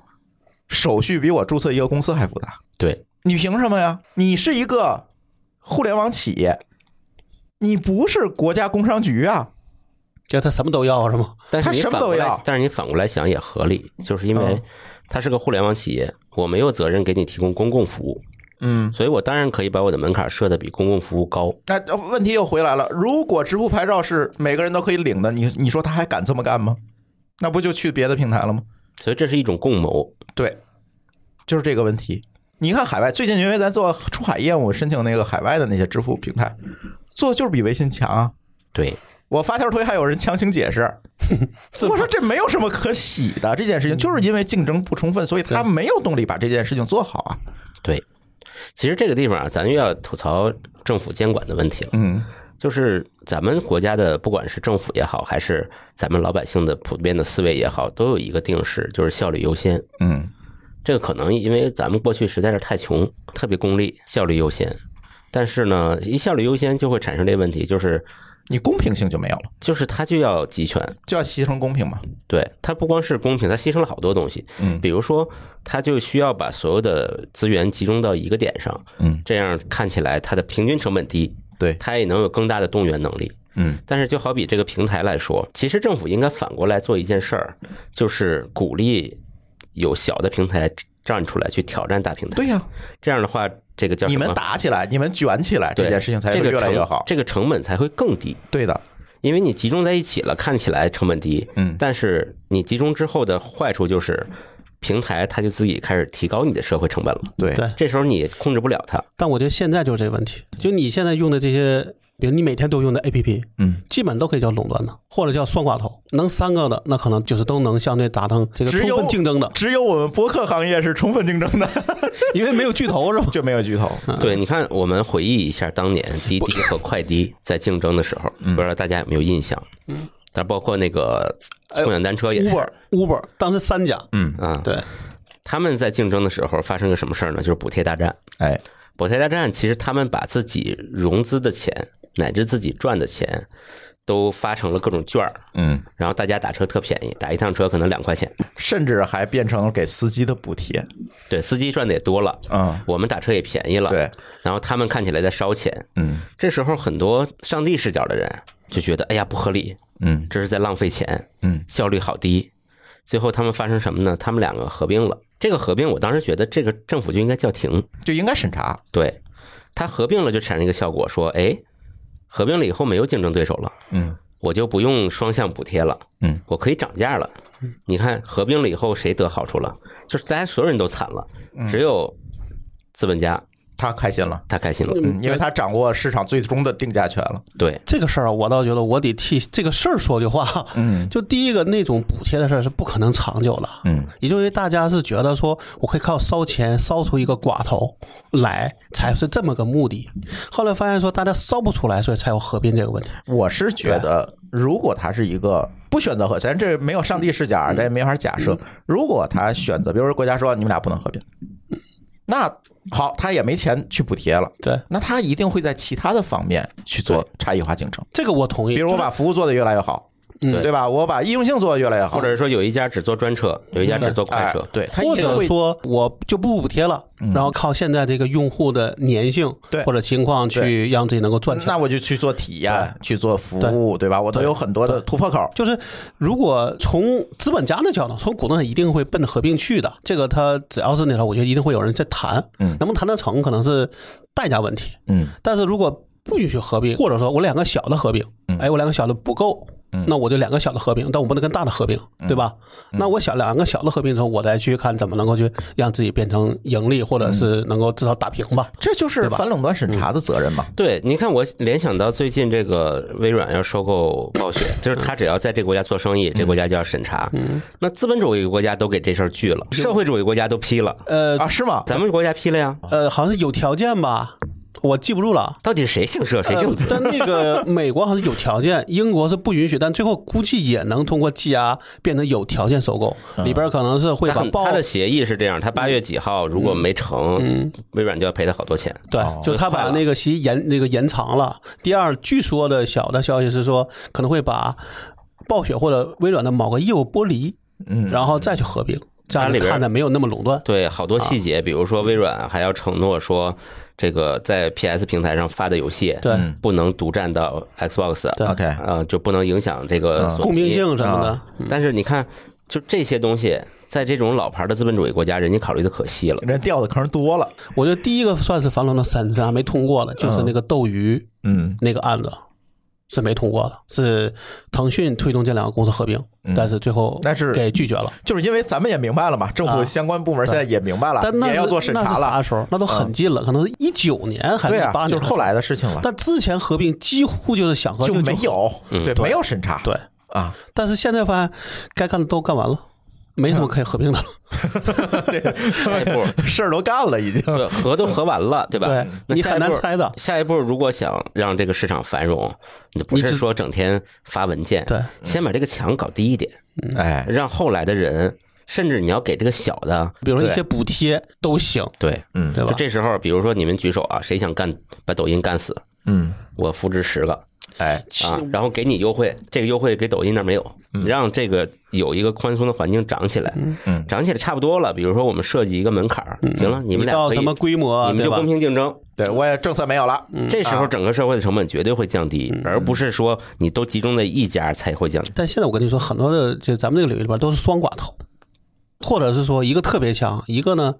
手续比我注册一个公司还复杂。对，你凭什么呀？你是一个互联网企业，你不是国家工商局啊。就他什么都要是吗？但是他什么你反过来都要，但是你反过来想也合理，就是因为嗯它是个互联网企业，我没有责任给你提供公共服务，嗯，所以我当然可以把我的门槛设的比公共服务高。那问题又回来了，如果支付牌照是每个人都可以领的，你你说他还敢这么干吗？那不就去别的平台了吗？所以这是一种共谋。对，就是这个问题。你看海外最近，因为咱做出海业务，申请那个海外的那些支付平台，做的就是比微信强啊。对，我发条推还有人强行解释，我说这没有什么可喜的，这件事情就是因为竞争不充分，所以他没有动力把这件事情做好啊。对，其实这个地方啊，咱又要吐槽政府监管的问题了。嗯就是咱们国家的，不管是政府也好，还是咱们老百姓的普遍的思维也好，都有一个定式，就是效率优先。嗯这个可能因为咱们过去实在是太穷，特别功利，效率优先。但是呢，一效率优先就会产生这个问题，就是你公平性就没有了，就是它就要集权，就要牺牲公平嘛。对它不光是公平，它牺牲了好多东西。嗯比如说，它就需要把所有的资源集中到一个点上，嗯，这样看起来它的平均成本低，对，它也能有更大的动员能力。嗯但是就好比这个平台来说，其实政府应该反过来做一件事儿，就是鼓励有小的平台站出来去挑战大平台。对呀、这样的话，这个叫你们？打起来，你们卷起来，这件事情才会越来越好。这个成本才会更低，对的，因为你集中在一起了，看起来成本低，嗯但是你集中之后的坏处就是，平台它就自己开始提高你的社会成本了，对对这时候你控制不了它。但我觉得现在就是这个问题，就你现在用的这些，比如你每天都用的 APP，嗯，基本都可以叫垄断的，或者叫双挂头。能三个的，那可能就是都能相对达成这个充只有分竞争的，只有我们播客行业是充分竞争的，因为没有巨头是吧？就没有巨头。对，你看，我们回忆一下当年滴滴和快滴在竞争的时候，不知道大家有没有印象？嗯，但包括那个共享单车也是 Uber Uber 当时三家，嗯，啊，对，他们在竞争的时候发生个什么事儿呢？就是补贴大战。哎，补贴大战其实他们把自己融资的钱乃至自己赚的钱都发成了各种券儿，嗯，然后大家打车特便宜，打一趟车可能两块钱。甚至还变成了给司机的补贴。对，司机赚的也多了，嗯，我们打车也便宜了。对，然后他们看起来在烧钱。嗯这时候很多上帝视角的人就觉得，哎呀不合理，嗯这是在浪费钱，嗯效率好低。最后他们发生什么呢？他们两个合并了。这个合并，我当时觉得这个政府就应该叫停。就应该审查。对，他合并了就产生一个效果，说，哎，合并了以后没有竞争对手了，嗯我就不用双向补贴了，嗯，我可以涨价了。你看合并了以后谁得好处了？就是大家所有人都惨了，只有资本家他开心了，他开心了。嗯，因为他掌握市场最终的定价权了。对，这个事儿啊，我倒觉得我得替这个事儿说句话。嗯就第一个那种补贴的事儿是不可能长久的，嗯也就因为大家是觉得说我可以靠烧钱烧出一个寡头来，才是这么个目的。后来发现说大家烧不出来，所以才有合并这个问题。我是觉得，如果他是一个不选择合，咱这没有上帝视角，咱也没法假设。如果他选择，比如说国家说你们俩不能合并，那好，他也没钱去补贴了，对，那他一定会在其他的方面去做差异化竞争。这个我同意。比如我把服务做得越来越好，嗯对吧？我把易用性做得越来越好，或者是说有一家只做专车，有一家只做快哎车，对，或者说我就不补贴了，然后靠现在这个用户的粘性对或者情况去让自己能够赚钱。那我就去做体验，去做服务，对吧？我都有很多的突破口。就是如果从资本家的角度，从股东他一定会奔着合并去的。这个他只要是那啥，我觉得一定会有人在谈，嗯能不能谈得成可能是代价问题。嗯但是如果不允许合并，或者说我两个小的合并，嗯哎，我两个小的不够，那我就两个小的合并，但我不能跟大的合并，嗯对吧？那我想两个小的合并之后，我再去看怎么能够去让自己变成盈利，或者是能够至少打平吧。这就是反垄断审查的责任嘛。对，你看我联想到最近这个微软要收购暴雪，就是他只要在这个国家做生意，这个国家就要审查。那资本主义国家都给这事儿拒了，社会主义国家都批了，呃啊，是吗？咱们国家批了呀？呃，好像是有条件吧，我记不住了。到底是谁姓社谁姓资？呃但那个 美国好像有条件，英国是不允许，但最后估计也能通过积压变成有条件收购，里边可能是会把包他的协议是这样，他八月几号如果没成，微软就要赔他好多钱。对，就他把那个协议延那个延长了。第二，据说的小的消息是说，可能会把暴雪或者微软的某个业务剥离，嗯然后再去合并，这样里边看的没有那么垄断。对，好多细节，比如说微软还要承诺说，这个在 PS 平台上发的游戏，对。嗯。不能独占到 Xbox，对。OK 呃，就不能影响这个公平性什么的，但是你看，就这些东西，在这种老牌的资本主义国家，人家考虑的可细了。人掉的坑多了。我觉得第一个算是樊笼》的审查没通过的，就是那个斗鱼嗯。那个案子是没通过的，是腾讯推动这两个公司合并，但是最后但是给拒绝了。就是因为咱们也明白了嘛，政府啊相关部门现在也明白了，但那是也要做审查了。时候？那都很近了，可能是一九年还是八，年，就是后。来的事情了，但之前合并几乎就是想合就就没有，对，对没有审查，对，啊，但是现在发现该干的都干完了，没什么可以合并的了。下一步，事儿都干了已经。对，合都合完了，对吧？对你很难猜的下一步如果想让这个市场繁荣，你不是说整天发文件，对，先把这个墙搞低一点，哎，让后来的人，甚至你要给这个小的，比如说一些补贴都行，对，嗯对吧？这时候，比如说你们举手啊，谁想干把抖音干死，嗯，我扶持十个，哎，啊，然后给你优惠，这个优惠给抖音那儿没有，让这个有一个宽松的环境涨起来，嗯涨起来差不多了。比如说我们设计一个门槛儿，行了，你们俩到什么规模，你们就公？平竞争。对我也政策没有了，这时候整个社会的成本绝对会降低，而不是说你都集中在一家才会降低。但现在我跟你说，很多的就咱们这个领域里边都是双寡头，或者是说一个特别强，一个呢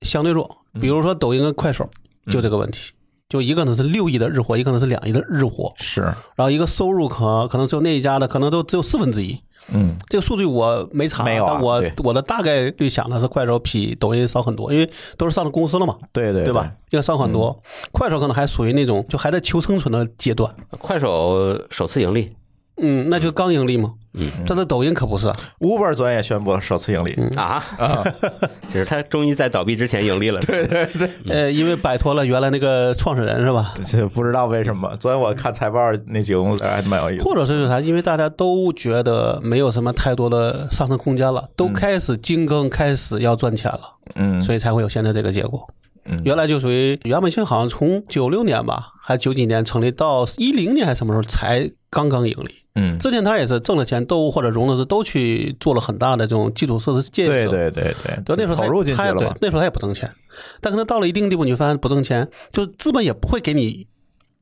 相对弱。比如说抖音跟快手就这个问题，就一个呢是六亿的日活，一个呢是两亿的日活，是，然后一个收入可可能只有那一家的可能都只有四分之一。嗯，这个数据我没查，没有啊但我我的大概率想的是快手比抖音少很多，因为都是上了公司了嘛，对对对吧？？应该少很多。快手可能还属于那种就还在求生存的阶段，快手首次盈利嗯，那就刚盈利嘛。嗯，但是抖音可不是，Uber 昨天也宣布首次盈利，啊啊，就是他终于在倒闭之前盈利了。对对对，呃，因为摆脱了原来那个创始人是吧？这不知道为什么。昨天我看财报那几个公司还蛮有意思。或者是啥？因为大家都觉得没有什么太多的上升空间了，都开始精耕，开始要赚钱了，嗯所以才会有现在这个结果。嗯原来就属于原本性，好像从九六年吧，还九几年成立到一零年还是什么时候才刚刚盈利，嗯，之前他也是挣了钱，都或者融的资都去做了很大的这种基础设施建设。对对对对，对，那时候他投入进去他对了，那时候他也不挣钱，但可能到了一定地步，你发现不挣钱，就是资本也不会给你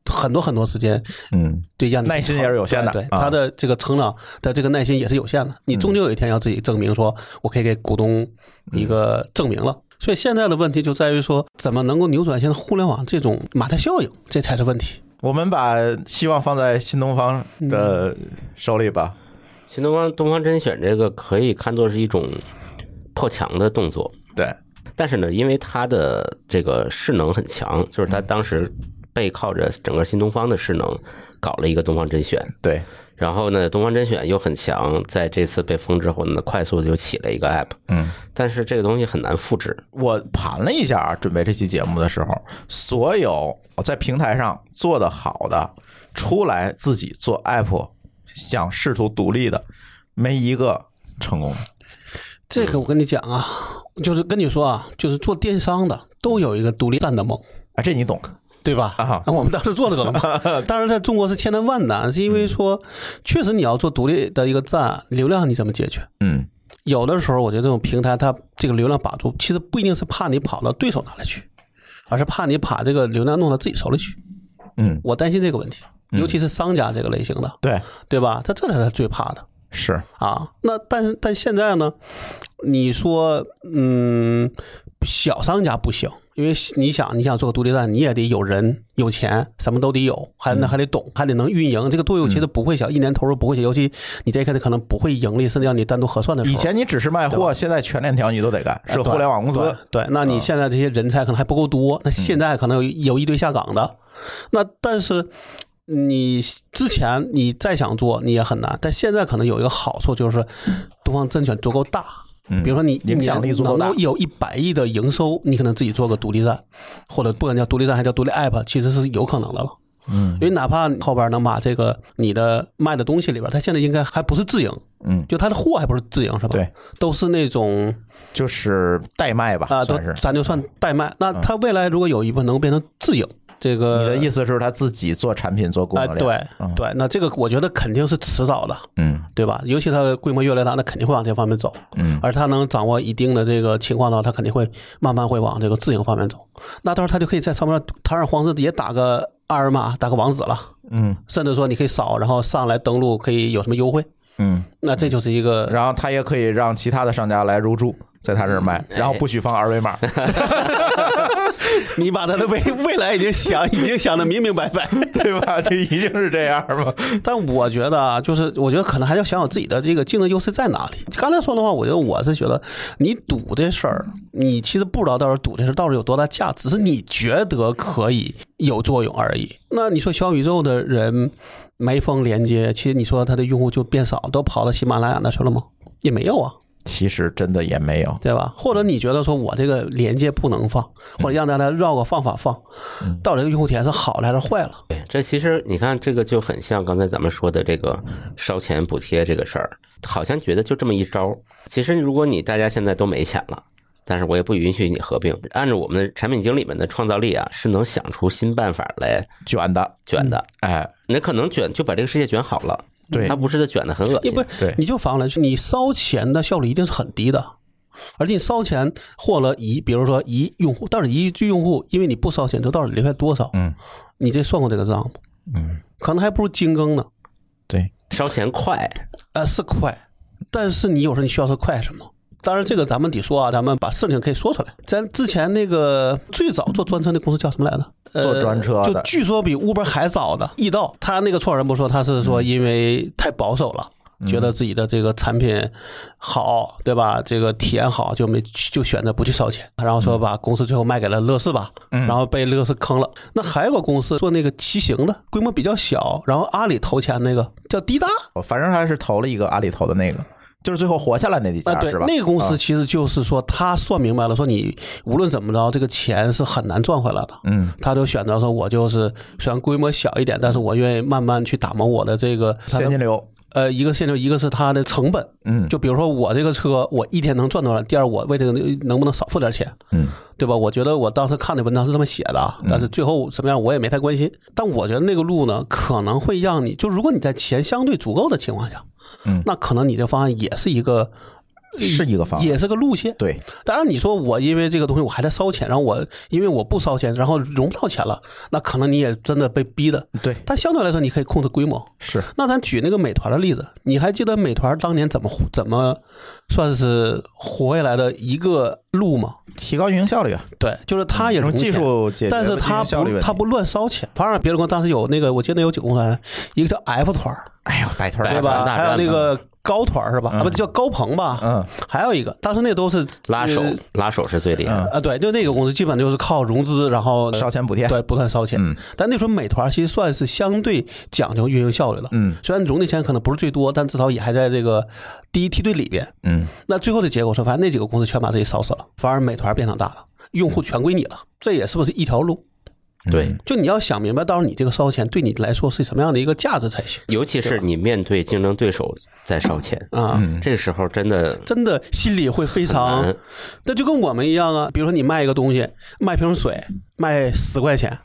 很多很多时间，嗯，对，让你耐心也是有限的对，他的这个成长的这个耐心也是有限的。你终究有一天要自己证明，说我可以给股东一个证明了。所以现在的问题就在于说，怎么能够扭转现在互联网这种马太效应，这才是问题。我们把希望放在新东方的手里吧。新东方东方甄选这个可以看作是一种破墙的动作，对，但是呢，因为它的这个势能很强，就是它当时背靠着整个新东方的势能搞了一个东方甄选，对，然后呢，东方甄选又很强，在这次被封之后呢，快速的就起了一个 app，嗯，但是这个东西很难复制，我盘了一下啊，准备这期节目的时候，所有在平台上做的好的，出来自己做 app，想试图独立的，没一个成功的。这个我跟你讲啊，就是跟你说啊，就是做电商的都有一个独立站的梦。啊，这你懂对吧？啊我们当时做这个了嘛。当然，在中国是千难万难，是因为说，确实你要做独立的一个站，流量你怎么解决？嗯，有的时候，我觉得这种平台它这个流量把住，其实不一定是怕你跑到对手那里去，而是怕你把这个流量弄到自己手里去。嗯，我担心这个问题，尤其是商家这个类型的，对，对吧？他这才是最怕的。是，啊，那但但现在呢？你说，嗯，小商家不行，因为你想，你想做个独立站，你也得有人、有钱，什么都得有，还那还得懂，还得能运营。这个作用其实不会小，一年投入不会小，尤其你这一开始可能不会盈利，甚至让你单独核算的时候。以前你只是卖货，现在全链条你都得干，是互联网公司。对对，那你现在这些人才可能还不够多，那现在可能有有一堆下岗的，那但是。你之前你再想做你也很难，但现在可能有一个好处就是东方甄选足够大，嗯比如说你影响力足够大能够有一百亿的营收，你可能自己做个独立站，或者不管叫独立站还叫独立 app，其实是有可能的了。嗯因为哪怕后边能把这个你的卖的东西里边，它现在应该还不是自营，嗯，就它的货还不是自营是吧？对，都是那种就是代卖吧，啊，都。咱就算代卖。那它未来如果有一部分能变成自营，这个你的意思是他自己做产品做供哎，应链？对嗯对，那这个我觉得肯定是迟早的，嗯对吧？尤其它的规模越来越大，那肯定会往这方面走。嗯而他能掌握一定的这个情况的话，他肯定会慢慢会往这个自营方面走。那到时候他就可以在上面堂而皇之也打个二维码，打个网址了，嗯甚至说你可以扫，然后上来登录可以有什么优惠，嗯，那这就是一个然后他也可以让其他的商家来入驻，在他这儿卖，然后不许放二维码。你把他的未未来已经想已经想的明明白白。对吧？就一定是这样吗？但我觉得啊，就是我觉得可能还要想想自己的这个竞争优势在哪里。刚才说的话，我觉得我是觉得你赌这事儿，你其实不知道到时候赌这事儿到底有多大价值，只是你觉得可以有作用而已。那你说小宇宙的人没封连接，其实你说他的用户就变少，都跑到喜马拉雅那去了吗？也没有啊。其实真的也没有。对吧？或者你觉得说我这个连接不能放，或者让大家绕个方法放，到底这个用户体验是好了还是坏了？对，这其实你看，这个就很像刚才咱们说的这个烧钱补贴这个事儿，好像觉得就这么一招。其实如果你大家现在都没钱了，但是我也不允许你合并。按照我们的产品经理们的创造力啊，是能想出新办法来卷的，卷的。哎，那可能卷就把这个世界卷好了，对他不是的卷的很恶心也不。对你就反过来，你烧钱的效率一定是很低的，而且你烧钱获了一，比如说一用户，但是一句用户，因为你不烧钱，这到底留下多少？嗯你这算过这个账吗？嗯，可能还不如精耕呢。对，烧钱快，呃，是快，但是你有时候你需要是快什么？当然，这个咱们得说啊，咱们把事情可以说出来。咱之前那个最早做专车那公司叫什么来着？呃做专车的。就据说比 Uber 还早的易到，他那个创始人不说他是说因为太保守了。觉得自己的这个产品好，对吧？这个体验好，就没就选择不去烧钱，然后说把公司最后卖给了乐视吧，然后被乐视坑了。那还有个公司做那个骑行的，规模比较小，然后阿里投钱那个叫滴答，反正还是投了一个阿里投的那个，就是最后活下来那几家是，吧？那个公司啊其实就是说，他算明白了，说你无论怎么着，这个钱是很难赚回来的。嗯，他就选择说，我就是虽然规模小一点，但是我愿意慢慢去打磨我的这个的现金流，呃，一个现流，一个是它的成本。嗯就比如说我这个车，我一天能赚多少？第二，我为这个能不能少付点钱？嗯，对吧？我觉得我当时看的文章是这么写的啊，但是最后什么样我也没太关心。但我觉得那个路呢，可能会让你就如果你在钱相对足够的情况下，嗯那可能你这方案也是一个是一个方案，也是个路线。对，当然，你说我因为这个东西我还在烧钱，然后我因为我不烧钱，然后融不到钱了，那可能你也真的被逼的。对，但相对来说，你可以控制规模。是那咱举那个美团的例子，你还记得美团当年怎么怎么算是活下来的一个路吗？提高运营效率啊，对，就是它也是技，术解决但是它不它不乱烧钱。反而别的公司当时有那个，我记得有几个公司，一个叫 F 团儿，哎呦，百团儿对吧？还有那个高团儿是吧？嗯啊，不叫高鹏吧？嗯，还有一个，当时那都是拉手呃拉手是最厉害的。啊，对，就那个公司基本就是靠融资，然后烧钱补贴，对不断烧钱。嗯但那时候美团其实算是相对讲究运营效率了。嗯虽然融的钱可能不是最多，但至少也还在这个第一梯队里边。嗯，那最后的结果是，反正那几个公司全把自己烧死了，反而美团变成大了，用户全归你了。这也是不是一条路？对，就你要想明白，到时候你这个烧钱对你来说是什么样的一个价值才行尤其是你面对竞争对手在烧钱，啊。嗯这时候真的真的心里会非常，那就跟我们一样啊。比如说你卖一个东西，卖瓶水卖十块钱，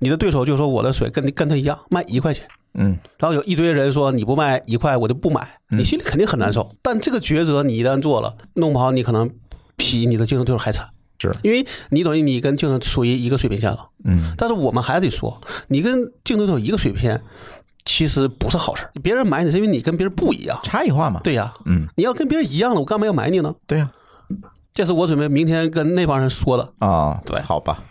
你的对手就说我的水跟你跟他一样卖一块钱，嗯，然后有一堆人说你不卖一块我就不买，你心里肯定很难受。但这个抉择你一旦做了，弄不好你可能比你的竞争对手还惨。是。因为你等于你跟竞争属于一个水平线了，嗯，但是我们还得说，你跟竞争对手一个水平线，其实不是好事儿。别人买你是因为你跟别人不一样，差异化嘛，对呀，嗯，你要跟别人一样的，我干嘛要买你呢？对呀，这是我准备明天跟那帮人说的，啊，对。好吧，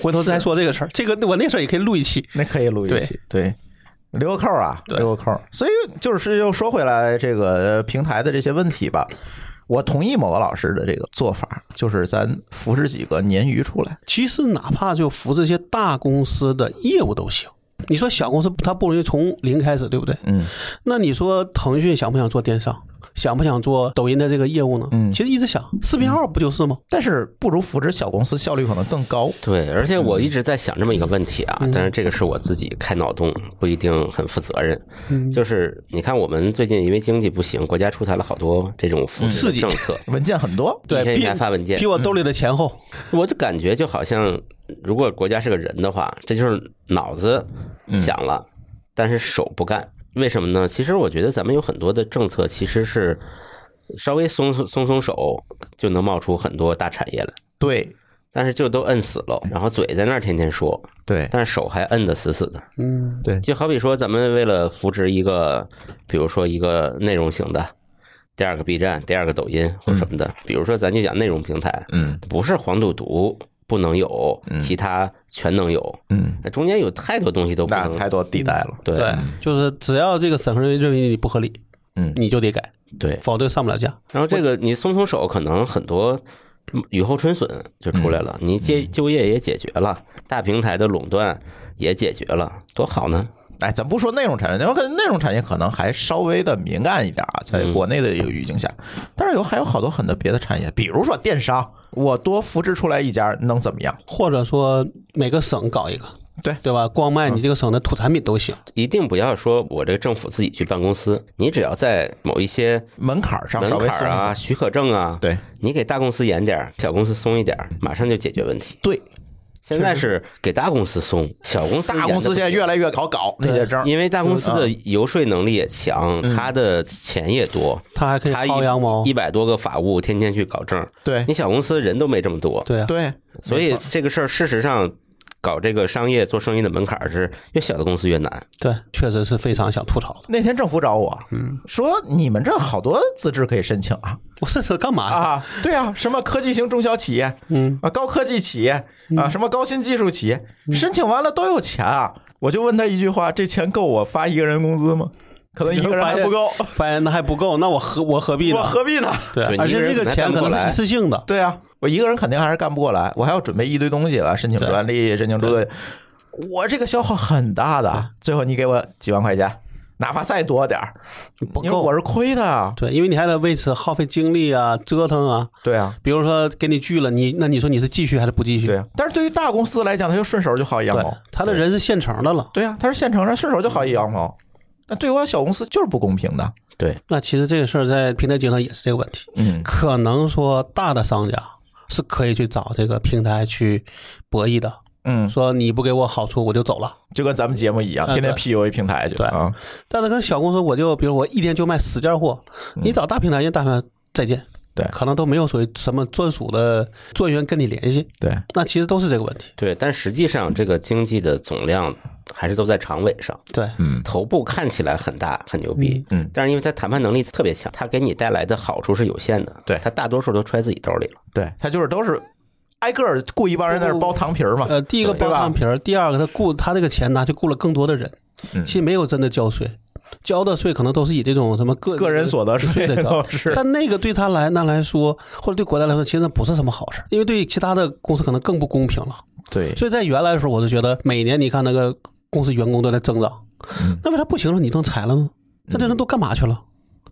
回头再说这个事儿。这个我那事儿也可以录一期。那可以录一期，对。留个扣儿啊，对。留个扣儿。所以就是又说回来，这个平台的这些问题吧，我同意某个老师的这个做法，就是咱扶持几个鲶鱼出来。其实哪怕就扶这些大公司的业务都行。你说小公司它不容易从零开始，对不对？嗯，那你说腾讯想不想做电商？想不想做抖音的这个业务呢？嗯其实一直想，视频号不就是吗？但是不如扶持小公司，效率可能更高。对，而且我一直在想这么一个问题啊，嗯但是这个是我自己开脑洞，不一定很负责任。嗯就是你看，我们最近因为经济不行，国家出台了好多这种扶持刺激的政策，文件很多，对，一天一比天发文件比，我兜里的钱厚。我就感觉就好像，如果国家是个人的话，这就是脑子想了，但是手不干。为什么呢？其实我觉得咱们有很多的政策其实是稍微松松松松手就能冒出很多大产业来，对。但是就都摁死了，然后嘴在那儿天天说，对。但是手还摁得死死的。嗯，对，就好比说，咱们为了扶持一个，比如说一个内容型的，第二个 B 站，第二个抖音或者什么的，比如说咱就讲内容平台，嗯。不是黄赌毒不能有，其他全能有，嗯，那中间有太多东西都不能，太多地带了。对对，就是只要这个审核人员认为你不合理，嗯你就得改，对。否则上不了架。然后这个你松松手，可能很多雨后春笋就出来了，你就就业也解决了，大平台的垄断也解决了，多好呢！哎，咱不说内容产业，我感觉内容产业可能还稍微的敏感一点啊，在国内的一个语境下，但是有还有好多很多别的产业，比如说电商，我多扶持出来一家能怎么样？或者说每个省搞一个，对对吧？光卖你这个省的土产品都行。一定不要说我这个政府自己去办公司，你只要在某一些门槛上门稍微松一槛啊、松，许可证啊，对你给大公司严点儿，小公司松一点儿，马上就解决问题。对，现在是给大公司送，小公司大公司现在越来越好搞那些证，因为大公司的嗯。游说能力也强，他的钱也多，他还可以薅羊毛一，百多个法务天天去搞证，对你小公司人都没这么多，对啊，对，所以这个事儿事实上搞这个商业做生意的门槛是越小的公司越难。对，确实是非常想吐槽的。那天政府找我，嗯，说你们这好多资质可以申请啊我这是干嘛？啊，对啊，什么科技型中小企业，嗯啊，高科技企业啊，什么高新技术企业，申请完了都有钱啊。我就问他一句话：这钱够我发一个人工资吗？可能一个人还不够，发现那还不够，那我何我何必呢我？何必呢？对对，而且这个钱可能是一次性的。对啊，我一个人肯定还是干不过来，我还要准备一堆东西吧，申请专利，申请注册，我这个消耗很大的。最后你给我几万块钱，哪怕再多点儿，不够因为我是亏的啊。对，因为你还得为此耗费精力啊，折腾啊。对啊，比如说给你拒了，你那你说你是继续还是不继续？对啊。但是对于大公司来讲，他就顺手就薅一羊毛。，他的人是现成的了。对啊，他是现成的，顺手就薅一羊毛。那对我小公司就是不公平的。对，那其实这个事儿在平台经营上也是这个问题，嗯可能说大的商家是可以去找这个平台去博弈的。嗯，说你不给我好处，我就走了。就跟咱们节目一样，啊天天 PUA 平台去对啊。但是跟小公司，我就比如我一天就卖十件货，你找大平台，人家大平台再见，嗯对。可能都没有所谓什么专属的专员跟你联系，对，那其实都是这个问题。对，但实际上这个经济的总量还是都在常委上，对，嗯。头部看起来很大很牛逼，嗯。嗯。但是因为他谈判能力特别强，他给你带来的好处是有限的，对。他大多数都揣自己兜里了。对，他就是都是挨个儿雇一帮人在那儿包糖皮儿嘛。呃，第一个包糖皮儿，第二个他雇他这个钱拿去雇了更多的人，嗯。其实没有真的交税，交的税可能都是以这种什么个个人所得税的交都是但那个对他来那来说，或者对国家来说，其实不是什么好事，因为对其他的公司可能更不公平了。对，所以在原来的时候，我就觉得每年你看那个公司员工都在增长，嗯那为啥不行了你能裁了呢？那这人都干嘛去了？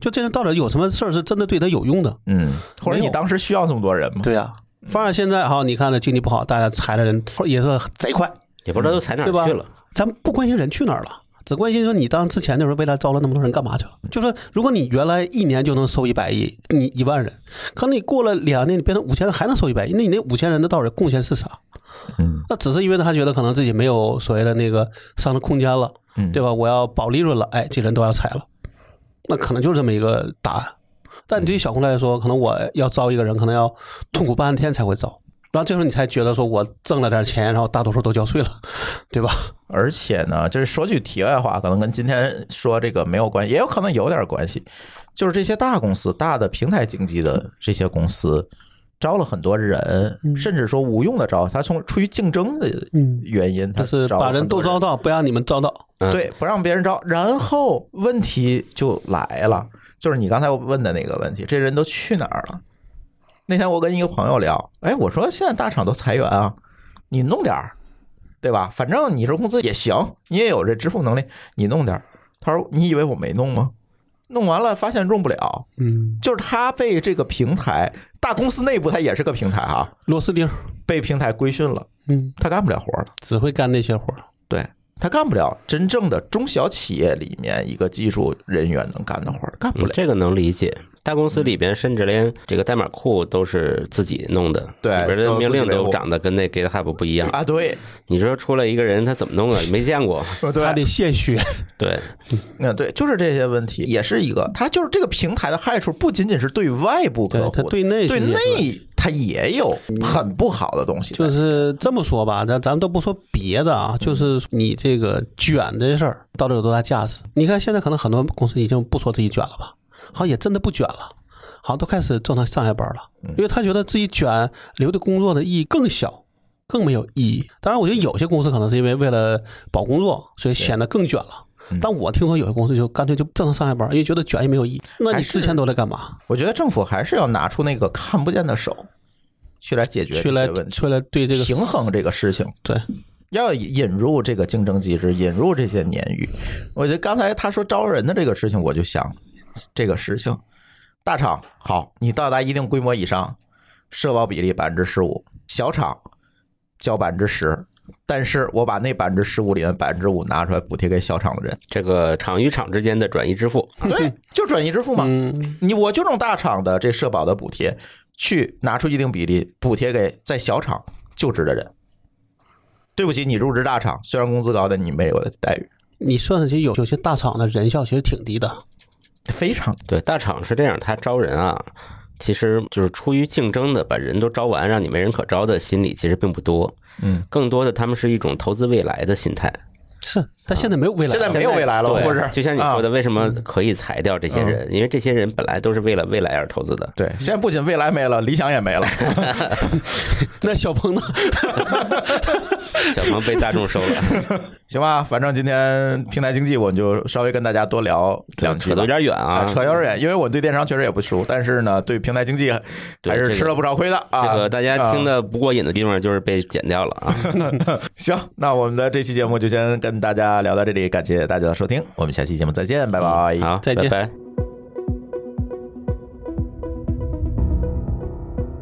就这人到底有什么事儿是真的对他有用的？嗯，或者你当时需要这么多人吗？对呀、反而现在哈，你看那经济不好，大家裁的人也是贼快，也不知道都裁哪儿去了。咱不关心人去哪儿了，只关心说你当之前的时候为他招了那么多人干嘛去了？就说如果你原来一年就能收一百亿，你一万人，可能你过了两年你变成五千人还能收一百亿，那你那五千人的到底贡献是啥？嗯那只是因为他觉得可能自己没有所谓的那个上升空间了，嗯，对吧？我要保利润了，哎，这人都要裁了，那可能就是这么一个答案。但你对于小红来说，可能我要招一个人，可能要痛苦半天才会招，然后这时候你才觉得说我挣了点钱，然后大多数都交税了，对吧？而且呢，就是说句题外话，可能跟今天说这个没有关系，也有可能有点关系。就是这些大公司、大的平台经济的这些公司，招了很多人，甚至说无用的招，他从出于竞争的嗯原因，他是把人都招到，不让你们招到。嗯对，不让别人招。然后问题就来了，就是你刚才问的那个问题，这人都去哪儿了？那天我跟一个朋友聊，哎，我说现在大厂都裁员啊，你弄点儿，对吧？反正你这工资也行，你也有这支付能力，你弄点儿。他说：“你以为我没弄吗？弄完了发现用不了，嗯，就是他被这个平台大公司内部，他也是个平台哈，螺丝钉，被平台规训了，嗯，他干不了活了。只会干那些活儿。对他干不了真正的中小企业里面一个技术人员能干的活儿，干不了。嗯这个能理解。大公司里边甚至连这个代码库都是自己弄的，对里边的命令都长得跟那 GitHub 不一样。啊，对，你说出来一个人他怎么弄啊？没见过。对还，得现学。对，那 对，就是这些问题，也是一个，它就是这个平台的害处，不仅仅是对外部客，户的，他对内对内它也有很不好的东西。就是这么说吧，咱咱都不说别的啊，就是你这个卷这事儿到底有多大价值？你看现在可能很多公司已经不说自己卷了吧，好像也真的不卷了，好像都开始正常上下班了，因为他觉得自己卷留的工作的意义更小，更没有意义。当然，我觉得有些公司可能是因为为了保工作，所以显得更卷了。但我听说有些公司就干脆就正常上下班，因为觉得卷也没有意义。那你之前都在干嘛？我觉得政府还是要拿出那个看不见的手，去来解决这去来些问题，去来对这个平衡这个事情。对，要引入这个竞争机制，引入这些鲶鱼。我觉得刚才他说招人的这个事情，我就想这个事情，大厂好，你到达一定规模以上，社保比例百分之十五，小厂交百分之十，但是我把那百分之十五里面百分之五拿出来补贴给小厂的人，这个厂与厂之间的转移支付，对，就转移支付嘛。嗯，你我就用大厂的这社保的补贴，去拿出一定比例补贴给在小厂就职的人。对不起，你入职大厂，虽然工资高，但你没有我的待遇，你算算，其实有有些大厂的人效其实挺低的。非常对，大厂是这样，他招人啊，其实就是出于竞争的，把人都招完，让你没人可招的心理其实并不多。嗯，更多的他们是一种投资未来的心态。是，但现在没有未来，现在没有未来了，对不是？就像你说的，啊为什么可以裁掉这些人？因为这些人本来都是为了未来而投资的。对，现在不仅未来没了，理想也没了。那小鹏呢？小鹏被大众收了，行吧，反正今天平台经济，我们就稍微跟大家多聊两句扯有。点远啊。扯有点远，因为我对电商确实也不熟，但是呢，对平台经济还是吃了不少亏的啊。这个大家听啊的不过瘾的地方就是被剪掉了啊。行，那我们的这期节目就先跟大家聊到这里，感谢大家的收听，我们下期节目再见，拜拜。好，再见拜拜。